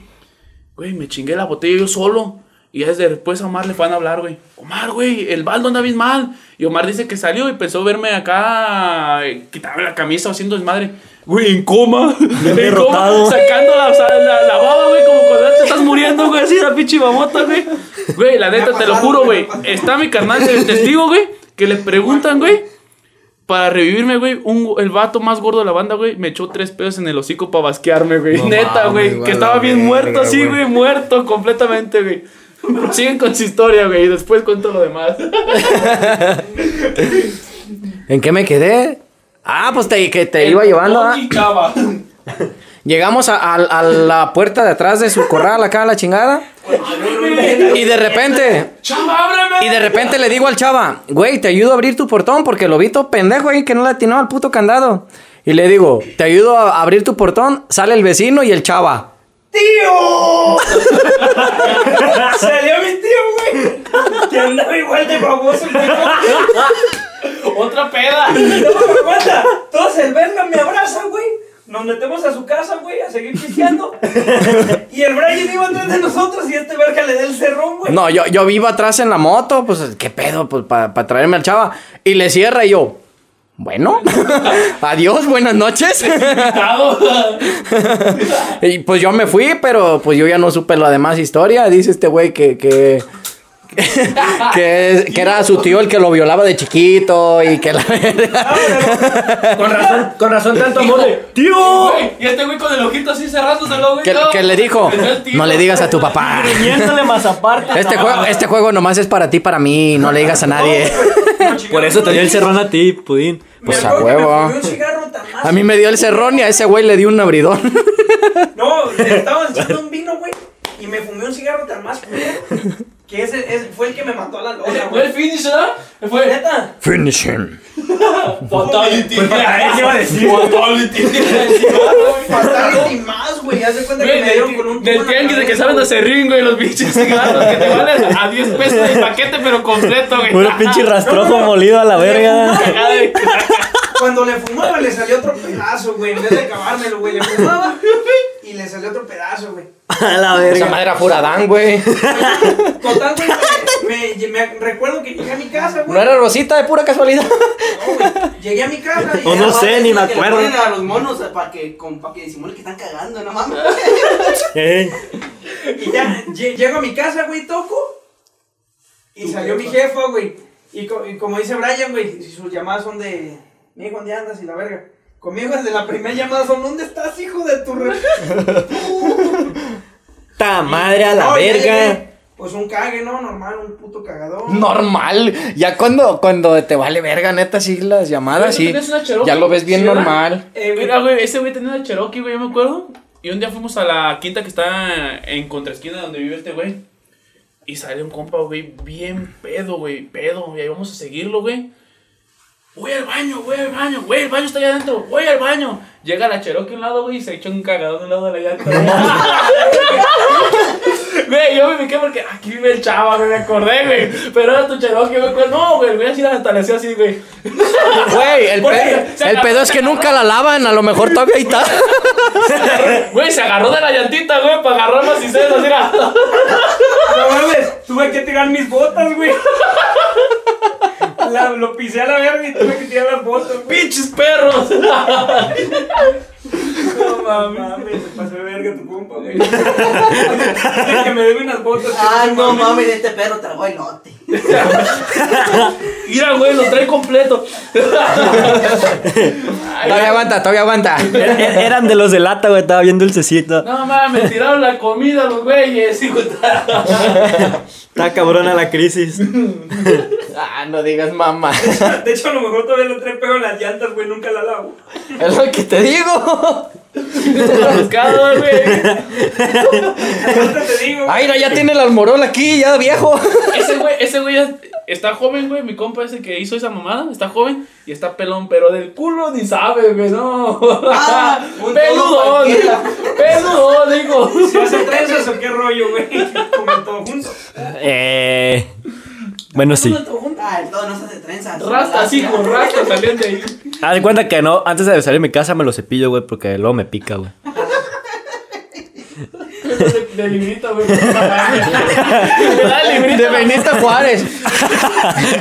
Speaker 4: Güey, me chingué la botella yo solo. Y desde después a Omar le van a hablar, güey. Omar, güey, el baldo anda bien mal. Y Omar dice que salió y pensó verme acá, eh, quitarme la camisa o haciendo desmadre. Güey, en coma. en coma,
Speaker 2: derrotado.
Speaker 4: sacando la, o sea, la, la baba, güey, como cuando te estás muriendo, güey, así la pinche mamota, güey. Güey, la neta, te lo juro, güey. Está mi carnal, el testigo, güey, que le preguntan, güey. Para revivirme, güey, un, el vato más gordo de la banda, güey, me echó tres pedos en el hocico para basquearme, güey.
Speaker 1: No
Speaker 4: Neta,
Speaker 1: mames,
Speaker 4: güey, que estaba bien muerto así,
Speaker 1: güey.
Speaker 4: güey, muerto completamente, güey. Siguen con su historia, güey, y después cuento lo demás.
Speaker 1: ¿En qué me quedé? Ah, pues te, que te iba llevando. ah. Llegamos a, a- a la puerta de atrás de su corral, acá a la chingada. Y de repente,
Speaker 4: Chava, ábreme.
Speaker 1: y de repente le digo al chava, güey, te ayudo a abrir tu portón porque lo vi todo pendejo ahí que no le atinó al puto candado. Y le digo, te ayudo a abrir tu portón, sale el vecino y el chava.
Speaker 6: ¡Tío! Salió mi tío, güey. Que andaba igual de baboso.
Speaker 4: Otra peda.
Speaker 6: No me cuenta. Todos el verga me abraza, güey. Nos metemos a su casa, güey, a seguir pisteando. Y el Brian iba atrás de nosotros y este verga le da el cerrón, güey.
Speaker 1: No, yo, yo vivo atrás en la moto, pues, ¿qué pedo? Pues, para traerme al chava. Y le cierra y yo, bueno, adiós, buenas noches. y pues yo me fui, pero pues yo ya no supe la demás historia. Dice este güey que, que, que, que era su tío el que lo violaba de chiquito y que la
Speaker 2: Con razón, con razón tanto amor de. ¡Tío!
Speaker 4: Y este güey con el ojito así cerrándoselo, güey.
Speaker 1: que, le dijo, no le digas a tu papá.
Speaker 2: Más aparte.
Speaker 1: Este juego, este juego nomás es para ti, para mí, no le digas a nadie.
Speaker 2: Por eso te dio el cerrón a ti, Pudín.
Speaker 1: Pues a huevo. A mí me dio el cerrón y a ese güey le dio un abridón.
Speaker 6: No, le estaba echando un vino, güey. Y me fumé un cigarro tan más. Que ese, ese fue el que me mató a la lola,
Speaker 4: Fue el
Speaker 6: güey.
Speaker 4: finish, ¿verdad? Fue
Speaker 6: Neta.
Speaker 1: Finish him.
Speaker 4: Fatality.
Speaker 2: Pues para eso iba a decir.
Speaker 4: Fatality.
Speaker 6: Fatality más, güey. Haz de cuenta que
Speaker 4: Güey,
Speaker 6: me dieron con un
Speaker 4: del tianguis de que saben
Speaker 6: güey.
Speaker 4: hacer ring, güey, los pinches cigarros que te valen a 10 pesos el paquete, pero completo, güey.
Speaker 2: Puro pinche rastrojo molido a la verga.
Speaker 6: Cuando le fumaba le salió otro pedazo, güey. En vez de acabármelo, güey. Le fumaba y le salió otro pedazo, güey.
Speaker 2: A la
Speaker 1: Esa madre era furadán, güey.
Speaker 6: Total, güey. Me, me- me- recuerdo que llegué a mi casa, güey.
Speaker 1: No era Rosita de pura casualidad.
Speaker 6: No, güey. Llegué a mi casa y.
Speaker 2: O no sé, ni me
Speaker 5: Que le
Speaker 2: acuerdo.
Speaker 5: ponen a los monos para que, con- pa' que disimulen que están cagando, no mames.
Speaker 6: Y ya, lle- llego a mi casa, güey, toco. Y salió mi jefa, güey. Y, co- y como dice Brian, güey, si sus llamadas son de. Mijo, ¿dónde andas? Y la verga. Conmigo desde la primera llamada son, ¿dónde estás, hijo de tu re...
Speaker 2: Ta madre a la
Speaker 6: No, ya
Speaker 2: verga.
Speaker 6: Pues un cague, ¿no? Normal, un puto cagador.
Speaker 1: Normal. Ya cuando, cuando te vale verga, neta, sí, las llamadas, sí. Ya lo ves bien normal.
Speaker 6: Eh,
Speaker 4: Mira, güey, ese güey tenía una Cherokee, güey, yo me acuerdo. Y un día fuimos a la quinta que está en contraesquina donde vive este güey. Y sale un compa, güey, bien pedo, güey, pedo. Y ahí vamos a seguirlo, güey. Voy al baño, voy al baño, güey, el baño está allá adentro, voy al baño. Llega la Cherokee a un lado, güey, y se echó un cagadón a un lado de la llanta. Güey, yo me piqué porque aquí vive el chava, güey, me acordé, güey. Pero era tu Cherokee, güey. No, güey, voy a decir hasta le así, güey.
Speaker 1: Güey, el, pe-
Speaker 4: se
Speaker 1: el pedo es
Speaker 4: se
Speaker 1: que nunca la lavan, a lo mejor todavía ahí está.
Speaker 4: Güey, se agarró de la llantita, güey, para agarrar las cisternas, así era.
Speaker 6: No mames, tuve que tirar mis botas, güey. La- lo pisé a la verga y tuve que tirar las botas, güey.
Speaker 4: ¡Pinches perros!
Speaker 6: No mames, se pasó de verga tu compa, güey. que me debe unas botas.
Speaker 5: Ah, no mames, este perro tragó elote.
Speaker 4: Mira, güey, lo trae completo.
Speaker 1: Todavía aguanta, todavía aguanta.
Speaker 2: Er- er- Eran de los de lata, güey. Estaba bien dulcecito.
Speaker 4: No mames, tiraron la comida los güeyes. hijo de-
Speaker 2: Está cabrona la crisis.
Speaker 1: Ah, no digas mamá.
Speaker 6: De hecho, a lo mejor todavía lo trae pego en las llantas, güey. Nunca la lavo.
Speaker 1: Es lo que te digo.
Speaker 4: La pescado, güey.
Speaker 6: Te digo.
Speaker 1: Ay, no, ya tiene el almorol aquí, ya viejo.
Speaker 4: Ese güey, ese güey ya está joven, güey. Mi compa ese que hizo esa mamada, está joven y está pelón, pero del culo ni sabe, güey, no.
Speaker 5: Ah,
Speaker 4: Peludón, peludón, digo.
Speaker 6: ¿Si hace trenzas o qué rollo, güey? Como todo junto.
Speaker 2: Eh. Bueno, sí.
Speaker 5: Ah, el todo no se hace trenzas.
Speaker 4: Rastas, hijo, rastas salían de ahí.
Speaker 2: Haz de cuenta que no, antes de salir de mi casa me lo cepillo, güey, porque luego me pica, güey.
Speaker 4: De, de librito, güey.
Speaker 1: De Benito Juárez.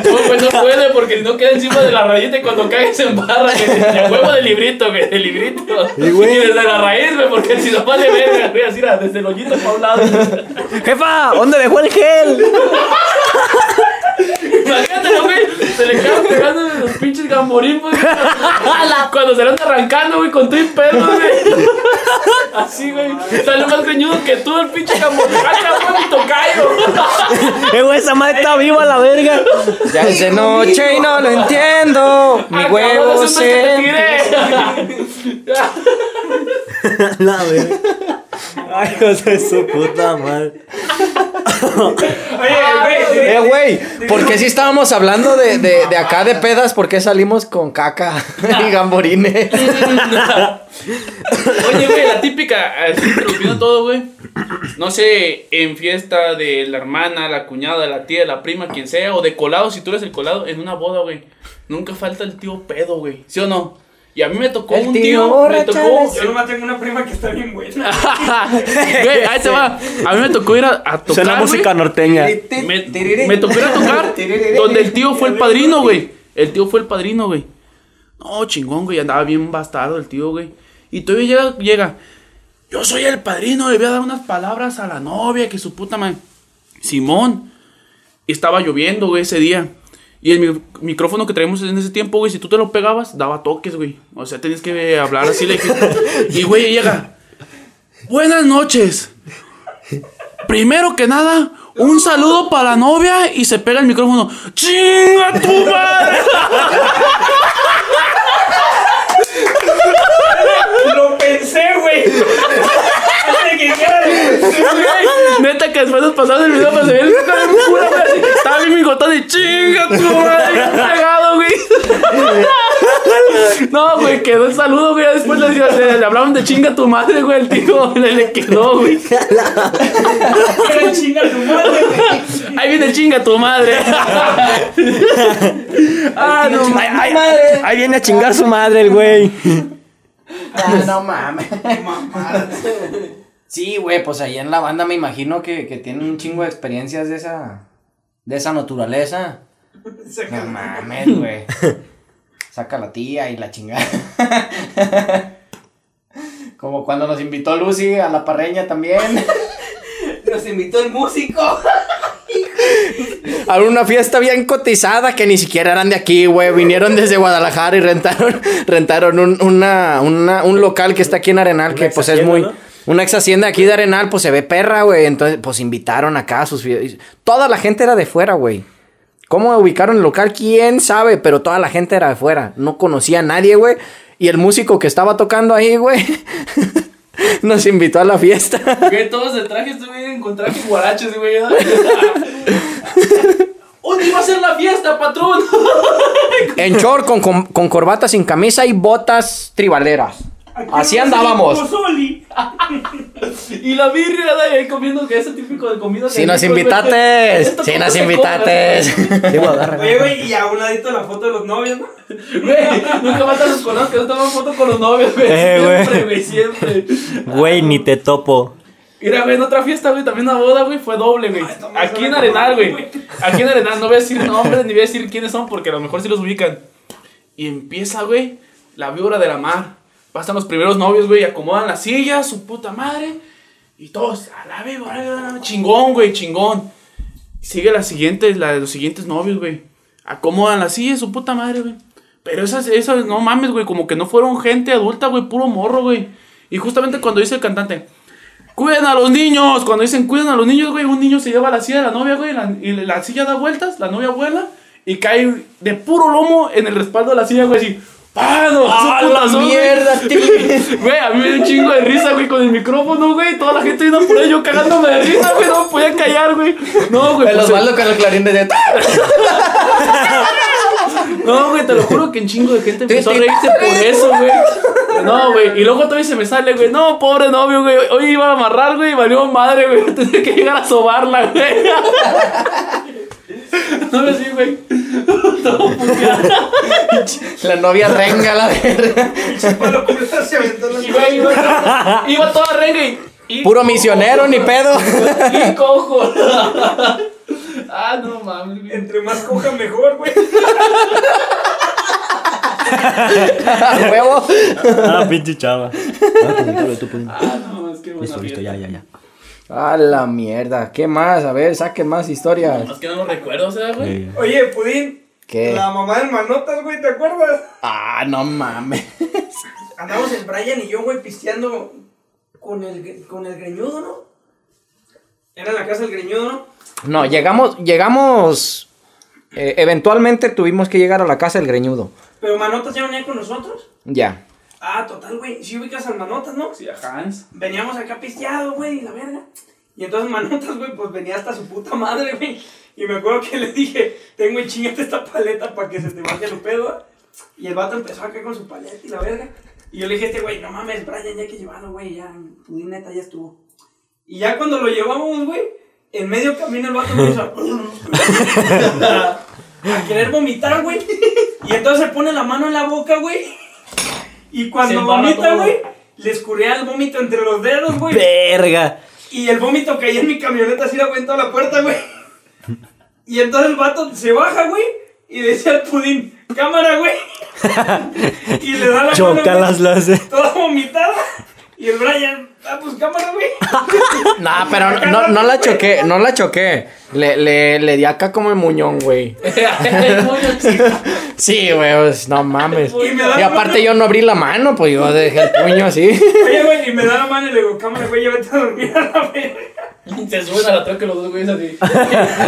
Speaker 4: No, pues no puede porque si no queda encima de la rayita y cuando cae se embarra. Que de huevo de librito, güey, de librito.
Speaker 2: Sí, güey.
Speaker 4: Y desde la raíz, güey, porque si no vale verga, güey, así era, desde el hoyito para un lado.
Speaker 2: ¡Jefa! ¿Dónde dejó el gel?
Speaker 4: Imagínate, güey, se le quedan pegando de los pinches gamborimbos. güey. Cuando se lo anda arrancando, güey, con tu pedo, güey. Así, güey. Sale más greñudo que tú, el pinche gamborín. ¡Ah, cabrón, mi tocayo!
Speaker 2: Eh, güey, esa madre está viva la verga.
Speaker 1: Ya es de noche y no lo entiendo. Mi
Speaker 4: Ah,
Speaker 1: huevo se.
Speaker 2: La verga. Ay, de su puta madre.
Speaker 6: Oye, güey.
Speaker 1: Eh, güey, ¿por qué si estábamos hablando de, de, de acá de pedas? ¿Por qué salimos con caca y gamborines?
Speaker 4: Oye, güey, la típica, así interrumpiendo todo, güey. No sé, en fiesta de la hermana, la cuñada, la tía, la prima, quien sea, o de colado, si tú eres el colado, en una boda, güey. Nunca falta el tío pedo, güey. ¿Sí o no? Y a mí me tocó
Speaker 1: El
Speaker 4: un
Speaker 1: tío
Speaker 4: tío, me tocó.
Speaker 6: Yo nomás tengo una prima que está bien buena.
Speaker 4: Güey, ahí te va. A mí me tocó ir a, a tocar.
Speaker 2: Suena música norteña.
Speaker 4: Me, me tocó ir a tocar donde el tío fue el padrino, güey. El tío fue el padrino, güey. No, chingón, güey. Andaba bien bastardo el tío, güey. Y todavía llega, llega. Yo soy el padrino, le voy a dar unas palabras a la novia, que su puta madre. Simón. Y estaba lloviendo, güey, ese día. Y el mi- micrófono que traíamos en ese tiempo, güey, si tú te lo pegabas, daba toques, güey. O sea, tenías que hablar así. y, güey, llega. Buenas noches. Primero que nada, un saludo para la novia y se pega el micrófono. ¡Chinga tu madre!
Speaker 6: Lo pensé, güey. Antes de que dijera,
Speaker 4: Güey, Neta que después nos pasaron el video, el cara de cura, güey. Estaba bien bigotado y chinga tu madre, pegado, güey. No, güey, quedó el saludo, güey. Después le, le, le hablaban de chinga tu madre, güey. El tío le, le quedó, güey.
Speaker 6: Pero chinga tu madre, güey.
Speaker 4: Ahí viene chinga tu madre. Ah, no,
Speaker 2: Ay, ay, ahí viene a chingar su madre el güey.
Speaker 1: Ah, no mames. Sí, güey, pues ahí en la banda me imagino que, que tienen un chingo de experiencias de esa, de esa naturaleza. No mames, güey. Saca la tía y la chingada. Como cuando nos invitó Lucy a la parreña también.
Speaker 5: Nos invitó el músico.
Speaker 1: A una fiesta bien cotizada que ni siquiera eran de aquí, güey. Vinieron desde Guadalajara y rentaron, rentaron un, una, una- un local que está aquí en Arenal, que pues es muy... Una ex hacienda aquí de Arenal, pues se ve perra, güey. Entonces, pues invitaron acá a sus... Toda la gente era de fuera, güey. ¿Cómo ubicaron el local? ¿Quién sabe? Pero toda la gente era de fuera. No conocía a nadie, güey. Y el músico que estaba tocando ahí, güey, nos invitó a la fiesta.
Speaker 4: Güey, todos de traje, estuvieron con traje guaraches, güey. ¿Dónde iba a ser la fiesta, patrón?
Speaker 1: En short, con, con, con corbata sin camisa y botas tribaleras. Así andábamos.
Speaker 4: Y la birria de ahí comiendo, que es el típico de comida.
Speaker 1: Si nos invitates, si nos invitates.
Speaker 6: Oye, güey, y a un ladito la foto de los novios, ¿no?
Speaker 4: Güey, nunca faltan los conos que no toman foto con los novios, güey.
Speaker 2: Eh, güey.
Speaker 4: siempre, güey, siempre.
Speaker 2: Güey, ni te topo.
Speaker 4: Mira, güey, en otra fiesta, güey, también una boda, güey, fue doble, güey. Aquí en Arenal, güey. Aquí en Arenal, no voy a decir nombres ni voy a decir quiénes son porque a lo mejor sí los ubican. Y empieza, güey, la víbora de la mar. Pasan los primeros novios, güey, acomodan las sillas, su puta madre. Y todos, a la víbora, chingón, güey, chingón. Sigue la siguiente, la de los siguientes novios, güey. Acomodan las sillas, su puta madre, güey. Pero esas, esas, no mames, güey, como que no fueron gente adulta, güey, puro morro, güey. Y justamente cuando dice el cantante, Cuiden a los niños. Cuando dicen cuiden a los niños, güey, un niño se lleva la silla de la novia, güey, y la silla da vueltas, la novia vuela y cae de puro lomo en el respaldo de la silla, güey, así. ¡Ah, no!
Speaker 1: ¡Ah,
Speaker 4: su
Speaker 1: la
Speaker 4: putazón, güey!
Speaker 1: mierda, tío!
Speaker 4: Güey, a mí me dio un chingo de risa, güey, con el micrófono, güey. Toda la gente vino por ahí, yo cagándome de risa, güey. No me podía callar, güey. No, güey.
Speaker 1: El
Speaker 4: pues,
Speaker 1: Osvaldo con el clarín de...
Speaker 4: No, güey, te lo juro que un chingo de gente empezó a reírse por eso, güey. No, güey. Y luego todavía se me sale, güey. No, pobre novio, güey. Hoy iba a amarrar, güey, y valió madre, güey. Tenía que llegar a sobarla, güey. No me sí, güey.
Speaker 1: La novia renga, la verga.
Speaker 6: Bueno, como esta se aventó la
Speaker 4: Y, güey, iba, iba toda renga y. y
Speaker 1: Puro
Speaker 4: cojo,
Speaker 1: misionero, ni pedo.
Speaker 4: Y cojo. Ah, no mames, güey.
Speaker 6: Entre más coja, mejor, güey.
Speaker 1: Huevo.
Speaker 2: Ah, pinche chava.
Speaker 4: Ah, no mames, qué buena
Speaker 2: Listo, listo, ya, ya, ya.
Speaker 1: A la mierda. ¿Qué más? A ver, saquen más historias.
Speaker 4: Más que no lo recuerdo, o sea, güey.
Speaker 2: Sí.
Speaker 6: Oye, Pudín.
Speaker 1: ¿Qué?
Speaker 6: La mamá del Manotas, güey, ¿te acuerdas?
Speaker 1: Ah, no mames.
Speaker 6: Andamos el Brian y yo, güey, pisteando con el, con el greñudo, ¿no? Era en la casa del greñudo, ¿no?
Speaker 1: No, llegamos, llegamos. eh, eventualmente tuvimos que llegar a la casa del greñudo.
Speaker 6: Pero Manotas ya venía con nosotros.
Speaker 1: Ya.
Speaker 6: Ah, total, güey. Si ubicas al Manotas, ¿no?
Speaker 4: Sí, a Hans.
Speaker 6: Veníamos acá pisteado, güey, la verga. Y entonces Manotas, güey, pues venía hasta su puta madre, güey. Y me acuerdo que le dije, tengo chingate esta paleta para que se te vaya el pedo. ¿va?". Y el vato empezó acá con su paleta y la verga. Y yo le dije a este güey, no mames, Brian, ya hay que llevarlo, güey, ya, pudín neta ya estuvo. Y ya cuando lo llevamos, güey, en medio camino el vato me hizo a, a querer vomitar, güey. Y entonces se pone la mano en la boca, güey. Y cuando vomita, güey, le escurría el vómito entre los dedos, güey.
Speaker 2: Verga.
Speaker 6: Y el vómito caía en mi camioneta así la cuenta a la puerta, güey. Y entonces el vato se baja, güey. Y le decía al pudín, cámara, güey. y le da la mano,
Speaker 2: Choca las.
Speaker 6: toda vomitada. Y el Brian, Ah, pues cámara, güey.
Speaker 1: Nah, pero no, no la choqué, no la choqué. Le, le, le di acá como el muñón, güey.
Speaker 4: El moño chico.
Speaker 1: Sí, güey, pues, no mames.
Speaker 6: Y
Speaker 1: aparte yo no abrí la mano, pues yo dejé el puño así.
Speaker 6: Oye, güey, y me da la mano y le digo, cámara, güey, ya vete a dormir a la verga.
Speaker 4: Se suben a la troca los dos güeyes así.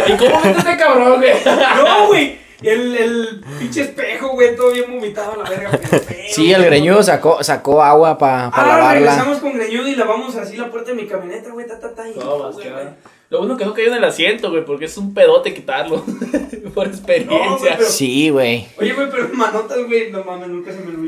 Speaker 4: ¿Y cómo viste este cabrón, güey?
Speaker 6: No, güey. El, el pinche espejo, güey, todo bien vomitado a la verga.
Speaker 1: Sí, el greñudo sacó, sacó agua para
Speaker 6: Ah,
Speaker 1: lavarla.
Speaker 6: regresamos con greñudo y lavamos así la puerta de mi camioneta, güey, ta, ta, ta. y-
Speaker 4: No, más
Speaker 6: güey,
Speaker 4: que nada. Lo bueno que no cayó en el asiento, güey, porque es un pedote quitarlo. Por experiencia.
Speaker 6: No, güey, pero-
Speaker 1: Sí, güey.
Speaker 6: Oye, güey, pero manotas, güey, no mames, nunca se me lo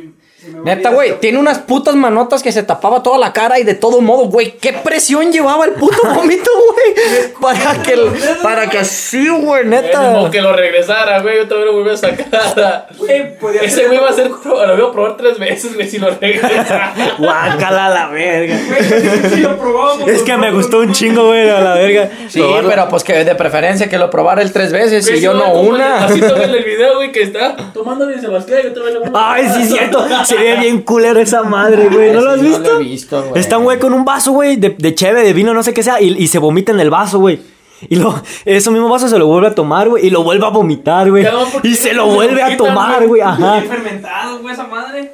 Speaker 1: Neta, güey, tiene unas putas manotas que se tapaba toda la cara y de todo modo, güey, qué presión llevaba el puto vómito, güey. Para que, el- para que así, güey, neta.
Speaker 4: Como que lo regresara, güey, otra vez lo volví a sacar.
Speaker 6: Güey,
Speaker 4: Ese güey va a ser, lo voy a probar tres veces, güey, si lo regresa.
Speaker 2: Guácala la verga.
Speaker 6: Güey, si lo probábamos.
Speaker 2: Es que me gustó un chingo, güey, a la verga.
Speaker 1: Sí, pero pues que de preferencia que lo probara él tres veces
Speaker 4: Güey,
Speaker 1: y yo no una.
Speaker 4: Así en el video, güey, que está tomándole Sebastián y otra vez le
Speaker 2: Ay, sí, es cierto. Se ve bien culero esa madre, güey. ¿No lo has
Speaker 1: Sí,
Speaker 2: visto?
Speaker 1: lo he visto, güey.
Speaker 2: Está un güey con un vaso, güey, de, de cheve, de vino, no sé qué sea, y, y se vomita en el vaso, güey. Y lo, ese mismo vaso se lo vuelve a tomar, güey, y lo vuelve a vomitar, güey.
Speaker 4: No,
Speaker 2: Y se lo
Speaker 4: se
Speaker 2: vuelve a tomar,
Speaker 4: güey.
Speaker 2: ajá.
Speaker 6: Fermentado, güey, esa madre.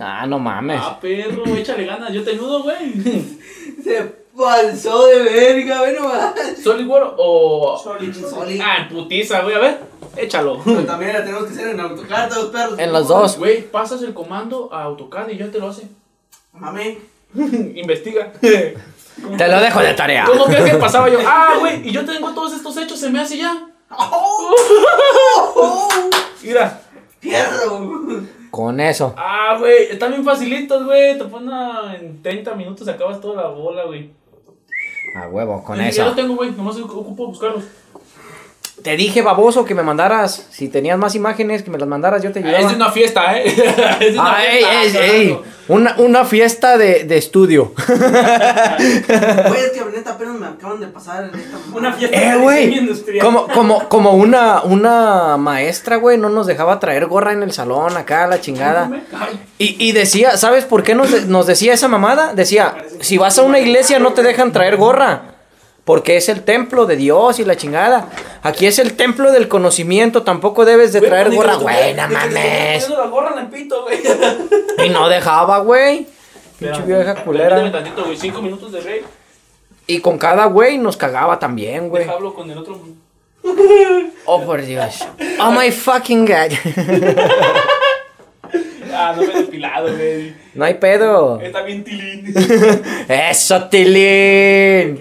Speaker 1: Ah, no mames.
Speaker 4: Ah, perro, échale ganas, yo te ayudo, güey.
Speaker 5: Se pasó de verga, ve nomás.
Speaker 4: ¿Solid War o...?
Speaker 6: Solid,
Speaker 5: Solid.
Speaker 4: Ah, en putiza, güey, a ver, échalo.
Speaker 5: Pero también la tenemos que hacer en AutoCAD, los perros.
Speaker 1: En los dos.
Speaker 4: Güey, pasas el comando a AutoCAD y ya te lo hace.
Speaker 5: Mami.
Speaker 4: Investiga.
Speaker 1: Te lo dejo de tarea.
Speaker 4: ¿Cómo crees que pasaba yo? Ah, güey, y yo tengo todos estos hechos, se me hace ya. Mira.
Speaker 5: Fierro.
Speaker 1: Con eso.
Speaker 4: Ah, güey, están bien facilitos, güey. Te ponen a- en 30 minutos acabas toda la bola, güey.
Speaker 1: A huevo, con
Speaker 4: Ya
Speaker 1: eso.
Speaker 4: lo tengo, güey, nomás ocupo buscarlos.
Speaker 1: Te dije, baboso, que me mandaras. Si tenías más imágenes, que me las mandaras, yo te ayudaba.
Speaker 4: es de una fiesta, ¿eh? es de una
Speaker 1: Ah,
Speaker 4: fiesta.
Speaker 1: ey, ey.
Speaker 4: carajo.
Speaker 1: Una, una fiesta de, de estudio.
Speaker 5: Güey, es que neta apenas me acaban de pasar en esta
Speaker 6: Una fiesta
Speaker 1: Eh,
Speaker 6: de industrial.
Speaker 1: Como, como, como una, una maestra, güey, no nos dejaba traer gorra en el salón, acá, la chingada. Y, y decía, ¿sabes por qué nos, de- nos decía esa mamada? Decía, si vas a una iglesia no te dejan traer gorra. Porque es el templo de Dios y la chingada. Aquí es el templo del conocimiento, tampoco debes de
Speaker 4: Güey,
Speaker 1: traer gorra. Güey, no
Speaker 4: estuviera
Speaker 1: mames.
Speaker 4: poniendo la gorra en el pito, güey.
Speaker 1: Y no dejaba, güey. Pinche vieja culera.
Speaker 4: tantito, güey. Cinco minutos de rey.
Speaker 1: Y con cada güey nos cagaba también, güey.
Speaker 4: Hablo con el otro.
Speaker 1: Oh, por Dios. Oh my fucking god.
Speaker 4: Ah, no me he depilado, güey.
Speaker 1: No hay pedo.
Speaker 4: Está bien tilín.
Speaker 1: Eso, Tilín.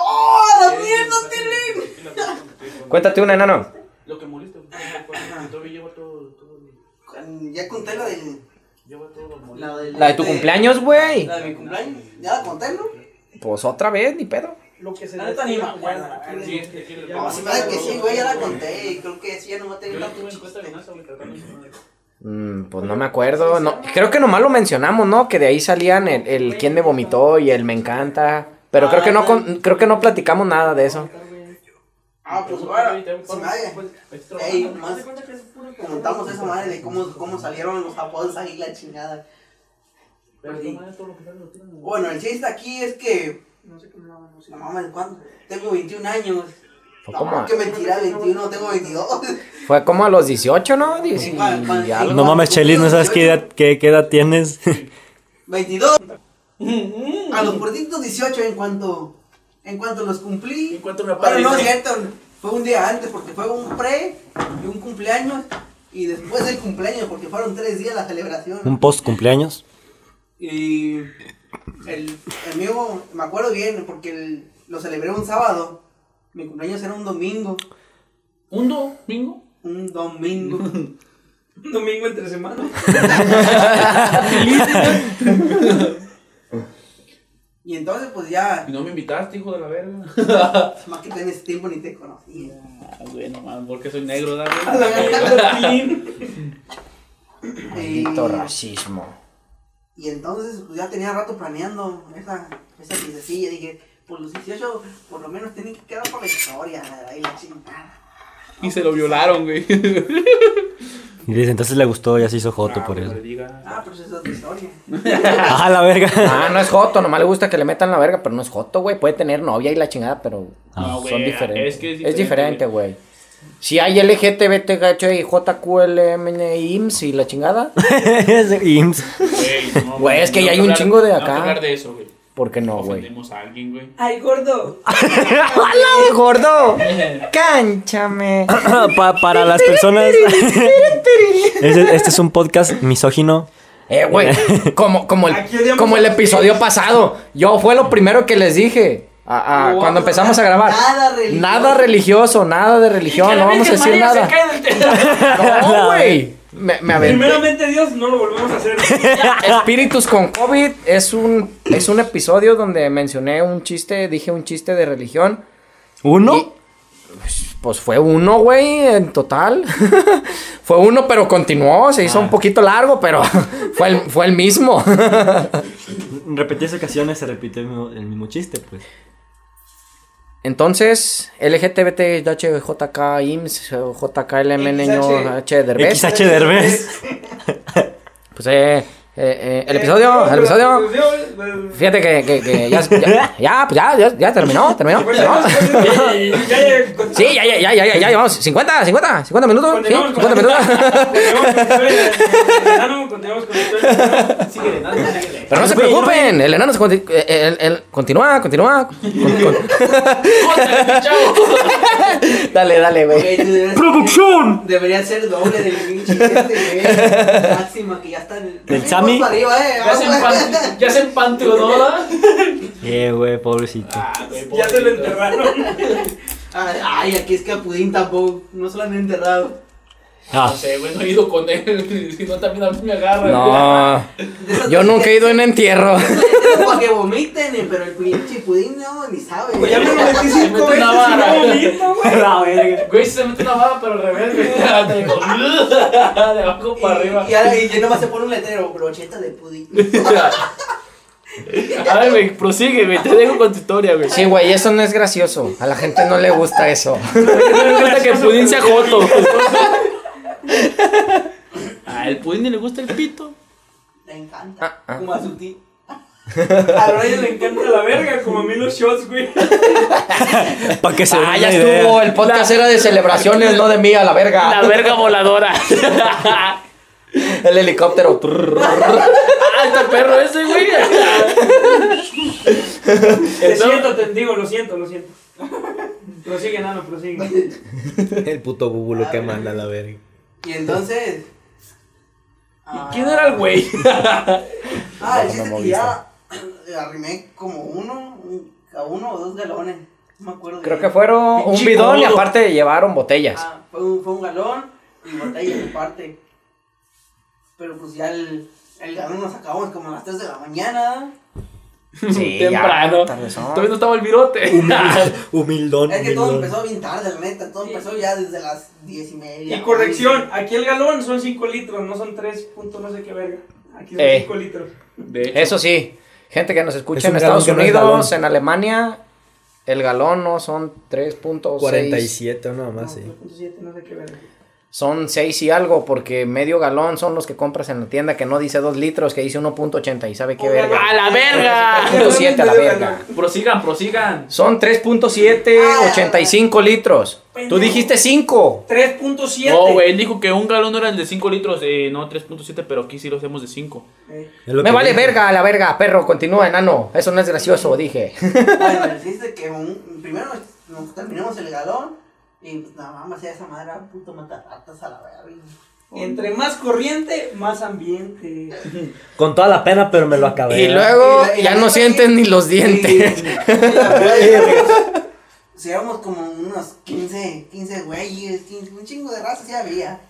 Speaker 5: ¡Oh, la mierda, Tilín!
Speaker 1: Cuéntate una, enano.
Speaker 4: Lo que molesta, güey. Todavía lleva todo.
Speaker 5: Ya conté la
Speaker 4: molesto.
Speaker 5: La, del-
Speaker 1: La de tu cumpleaños, güey.
Speaker 5: La de mi cumpleaños. ¿Ya la conté, no?
Speaker 1: Pues otra vez, ni pedo.
Speaker 6: Lo que se
Speaker 5: La neta ni me acuerdo.
Speaker 4: Sí, es que quiere-
Speaker 5: No, si me da que sí, güey, ya la conté. Y creo que sí, ya no va a tener tanto chiste.
Speaker 4: de-
Speaker 1: Mm, pues no me acuerdo. No, creo que nomás lo mencionamos, ¿no? Que de ahí salían el, el quién me vomitó y el me encanta. Pero creo que no con- creo que no platicamos nada de eso.
Speaker 5: Ah, pues ahora, me haga. Ey, más comentamos esa madre de cómo, cómo salieron los apodos ahí, la chingada. Sí.
Speaker 4: tiran.
Speaker 5: Bueno, el chiste aquí es que. No sé cómo la mamá de cuándo. Tengo 21 años.
Speaker 1: Fue
Speaker 5: No,
Speaker 1: como, a-
Speaker 5: qué mentira, 21, tengo 22.
Speaker 1: fue como a los 18, ¿no? Diez y
Speaker 5: Cuando- cuando-
Speaker 1: algo.
Speaker 2: No mames, Chelis, ¿no sabes qué edad, qué, qué edad tienes?
Speaker 5: 22. A los portitos 18 en cuanto. En cuanto los cumplí.
Speaker 4: En cuanto me
Speaker 5: Bueno, no cierto. Fue un día antes porque fue un pre y un cumpleaños. Y después del cumpleaños porque fueron tres días la celebración.
Speaker 2: ¿Un post cumpleaños?
Speaker 5: Y el, el mío, me acuerdo bien, porque el- lo celebré un sábado. Mi cumpleaños era un domingo.
Speaker 4: ¿Un domingo?
Speaker 5: Un domingo.
Speaker 6: Un domingo entre semana.
Speaker 5: y entonces, pues ya,
Speaker 4: Y no me invitaste, hijo de la verga.
Speaker 5: más que en ese tiempo ni te conocía.
Speaker 4: Ah, güey, no mames, porque soy negro, ¿da,
Speaker 6: A la verga,
Speaker 1: racismo.
Speaker 5: y entonces, pues ya tenía rato planeando esa, esa fiestecilla. Dije, por los 18, por lo menos tenía que quedar con la historia. Y la chingada.
Speaker 4: Y se lo violaron, güey.
Speaker 2: Y dice, entonces le gustó, ya se hizo joto
Speaker 4: Ah,
Speaker 2: por eso.
Speaker 4: le diga.
Speaker 5: Ah, pero esa es otra historia.
Speaker 2: Ah, la verga.
Speaker 1: Ah, no es Joto, nomás le gusta que le metan la verga, pero no es Joto, güey. Puede tener novia y la chingada, pero
Speaker 4: No,
Speaker 1: son
Speaker 4: güey,
Speaker 1: diferentes.
Speaker 4: es que es
Speaker 1: es diferente, güey. Si hay LGTBT, gacho, y JQLM, IMSS y la chingada,
Speaker 2: IMSS.
Speaker 4: Güey, no,
Speaker 1: Güey, es que ya hay un chingo de
Speaker 4: No hay
Speaker 1: acá.
Speaker 4: hablar de eso, güey.
Speaker 1: ¿Por qué no, güey?
Speaker 4: Ofendemos a alguien, güey.
Speaker 5: Ay, gordo.
Speaker 1: ¡Hola, gordo! ¡Cánchame!
Speaker 2: Pa- para las personas. este, este es un podcast misógino.
Speaker 1: Eh, güey, como, como, el, como el episodio pasado. Yo fue lo primero que les dije. a- a-
Speaker 5: No
Speaker 1: cuando
Speaker 5: vamos a
Speaker 1: empezamos a
Speaker 5: hablar
Speaker 1: grabar.
Speaker 5: nada religioso.
Speaker 1: Nada religioso, nada de religión, no vamos a decir nada. No, güey. Me, me aventé.
Speaker 6: Primeramente Dios, no lo volvemos a hacer.
Speaker 1: Espíritus con COVID es un, es un episodio donde mencioné un chiste, dije un chiste de religión.
Speaker 2: ¿Uno?
Speaker 1: Y- Pues fue uno, güey, en total. fue uno, pero continuó, se hizo un poquito largo, pero fue el, fue el mismo.
Speaker 2: En repetidas ocasiones se repite el mismo, el mismo chiste, pues.
Speaker 1: Entonces, LGTBT, HJK, IMSS, JKLMN. H, Derbez.
Speaker 2: XH Derbez.
Speaker 1: Pues eh, eh, eh, el episodio, el episodio. Fíjate que, que, que ya, ya, ya, pues ya, ya, ya terminó, terminó. ¿no? Sí, ya, ya, ya, ya, ya, ya llevamos 50, 50, 50 minutos. Sí, 50 minutos. Pero no se preocupen, el enano se conti- eh, el- el- continúa, continúa. Con- con- dale, dale, güey.
Speaker 2: ¡Producción!
Speaker 5: Debería ser doble del pinche este, güey. Máxima, que ya está en el. Eh.
Speaker 3: Ya se, empan- ya se empanteonó, ¿verdad?
Speaker 2: Eh, güey, pobrecito.
Speaker 6: Ya se lo enterraron.
Speaker 5: Ay, Ay, aquí es que a Pudín tampoco. No se lo han enterrado.
Speaker 2: Ah,
Speaker 4: No sé, güey, no he ido con él. Si no, también a mí me agarra.
Speaker 1: No, yo nunca he ido en entierro.
Speaker 5: Para que vomiten, eh, pero el pinche Pudín no, ni sabe.
Speaker 6: Pues ya me lo metí
Speaker 4: Me
Speaker 6: cinco
Speaker 4: mete
Speaker 6: veces
Speaker 4: una vara.
Speaker 2: la verga.
Speaker 4: Güey, se mete una baba, pero al revés, güey. De abajo para arriba.
Speaker 5: Y, ahora y nomás se pone un letrero, brocheta de Pudín.
Speaker 4: A ver, güey, prosigue, güey. Te dejo con tu historia, güey.
Speaker 1: Sí, güey, eso no es gracioso. A la gente no le gusta eso.
Speaker 4: No me gusta que el pudín sea joto. A el pudín ni le gusta el pito.
Speaker 5: Le encanta.
Speaker 1: Ah, ah.
Speaker 5: Como a su tío.
Speaker 6: A Brian le encanta la verga, como a mí los shots, güey.
Speaker 2: Para que se
Speaker 1: Ah, ya
Speaker 2: idea.
Speaker 1: estuvo. El podcast era de celebraciones, no de mí, a la
Speaker 4: La
Speaker 1: verga.
Speaker 4: verga voladora.
Speaker 1: El helicóptero.
Speaker 4: Ah, está el perro ese, güey.
Speaker 6: Te siento, te digo, lo siento, lo siento. Prosigue, nano, prosigue.
Speaker 2: El puto búbulo que manda la verga.
Speaker 5: Y entonces. ah,
Speaker 4: ¿Quién era el güey?
Speaker 5: Ah, el chiste que ya eh, arrimé como uno, un- a uno o dos galones. No me acuerdo.
Speaker 1: Creo
Speaker 5: bien.
Speaker 1: que fueron un bidón y aparte llevaron botellas.
Speaker 5: Ah, fue un, fue un galón y botella aparte. Pero pues ya el, el galón nos acabamos como a las 3 de la mañana.
Speaker 1: Sí,
Speaker 4: Temprano. Todavía no estaba el virote.
Speaker 2: Humildón.
Speaker 5: Es que todo empezó bien tarde, la neta. Todo empezó ya desde las 10 y media.
Speaker 6: Y corrección, aquí el galón son 5 litros, no son 3 puntos no sé qué verga. Aquí son
Speaker 1: Eh.
Speaker 6: 5 litros.
Speaker 4: De hecho,
Speaker 1: Eso sí, gente que nos escucha
Speaker 2: Es
Speaker 1: en Estados
Speaker 2: no
Speaker 1: Unidos, en Alemania, el galón no son 3.6.
Speaker 2: 47 o nada más, sí.
Speaker 6: No, 3.7, no sé qué verga.
Speaker 1: Son 6 y algo, porque medio galón son los que compras en la tienda que no dice 2 litros, que dice 1.80 y sabe qué verga.
Speaker 4: ¡A la verga!
Speaker 1: 3.7 a la verga.
Speaker 4: Prosigan, prosigan.
Speaker 1: Son 3.7, 85 litros. Tú dijiste 5.
Speaker 6: 3.7.
Speaker 4: No, güey, él dijo que un galón no era el de 5 litros, eh, no 3.7, pero aquí sí lo hacemos de 5.
Speaker 6: Eh,
Speaker 1: Me vale
Speaker 2: dije.
Speaker 1: verga, a la verga, perro, continúa, enano. Eso no es gracioso, dije.
Speaker 5: Bueno, el chiste que un- primero nos terminamos el galón. Y pues nada más hacía esa madre, puto matar ratas a la verga.
Speaker 6: Entre más corriente, más ambiente.
Speaker 2: Con toda la pena, pero me lo acabé.
Speaker 1: Y luego
Speaker 5: Y la- y
Speaker 1: ya no sienten ni los dientes.
Speaker 5: Si éramos como unos 15, 15 güeyes, 15, un chingo de razas ya había.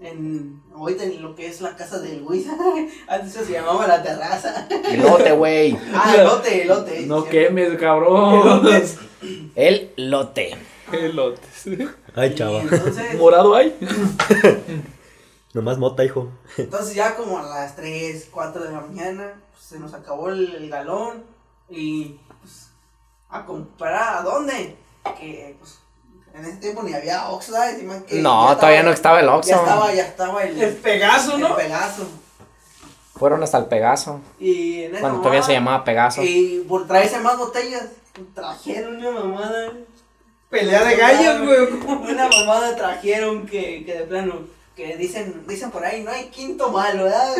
Speaker 5: En, ahorita en lo que es la casa del Luis, antes se llamaba la terraza.
Speaker 1: Lote, güey.
Speaker 5: Ah, elote, elote.
Speaker 4: No
Speaker 5: sí.
Speaker 4: quemes, cabrón.
Speaker 1: El lote.
Speaker 4: Elotes.
Speaker 2: Ay, chava.
Speaker 5: entonces,
Speaker 4: ¿Morado hay?
Speaker 2: Nomás mota, hijo.
Speaker 5: entonces ya como a las 3, 4 de la mañana, pues, se nos acabó el, el galón y pues a comprar, ¿a dónde? Que pues En ese tiempo ni había Oxxo, ¿sabes? Y más que
Speaker 1: No, todavía no estaba el Oxxo.
Speaker 5: Ya estaba, ya estaba el,
Speaker 6: El Pegaso, ¿no?
Speaker 5: el Pegaso.
Speaker 1: Fueron hasta el Pegaso.
Speaker 5: Y en esa
Speaker 1: Cuando todavía
Speaker 5: mamada-
Speaker 1: se llamaba Pegaso.
Speaker 5: Y por traerse más botellas, trajeron una mamada.
Speaker 6: Pelea de gallos, güey.
Speaker 5: Una mamada trajeron que, que de plano, que dicen, dicen por ahí, no hay quinto malo, ¿verdad?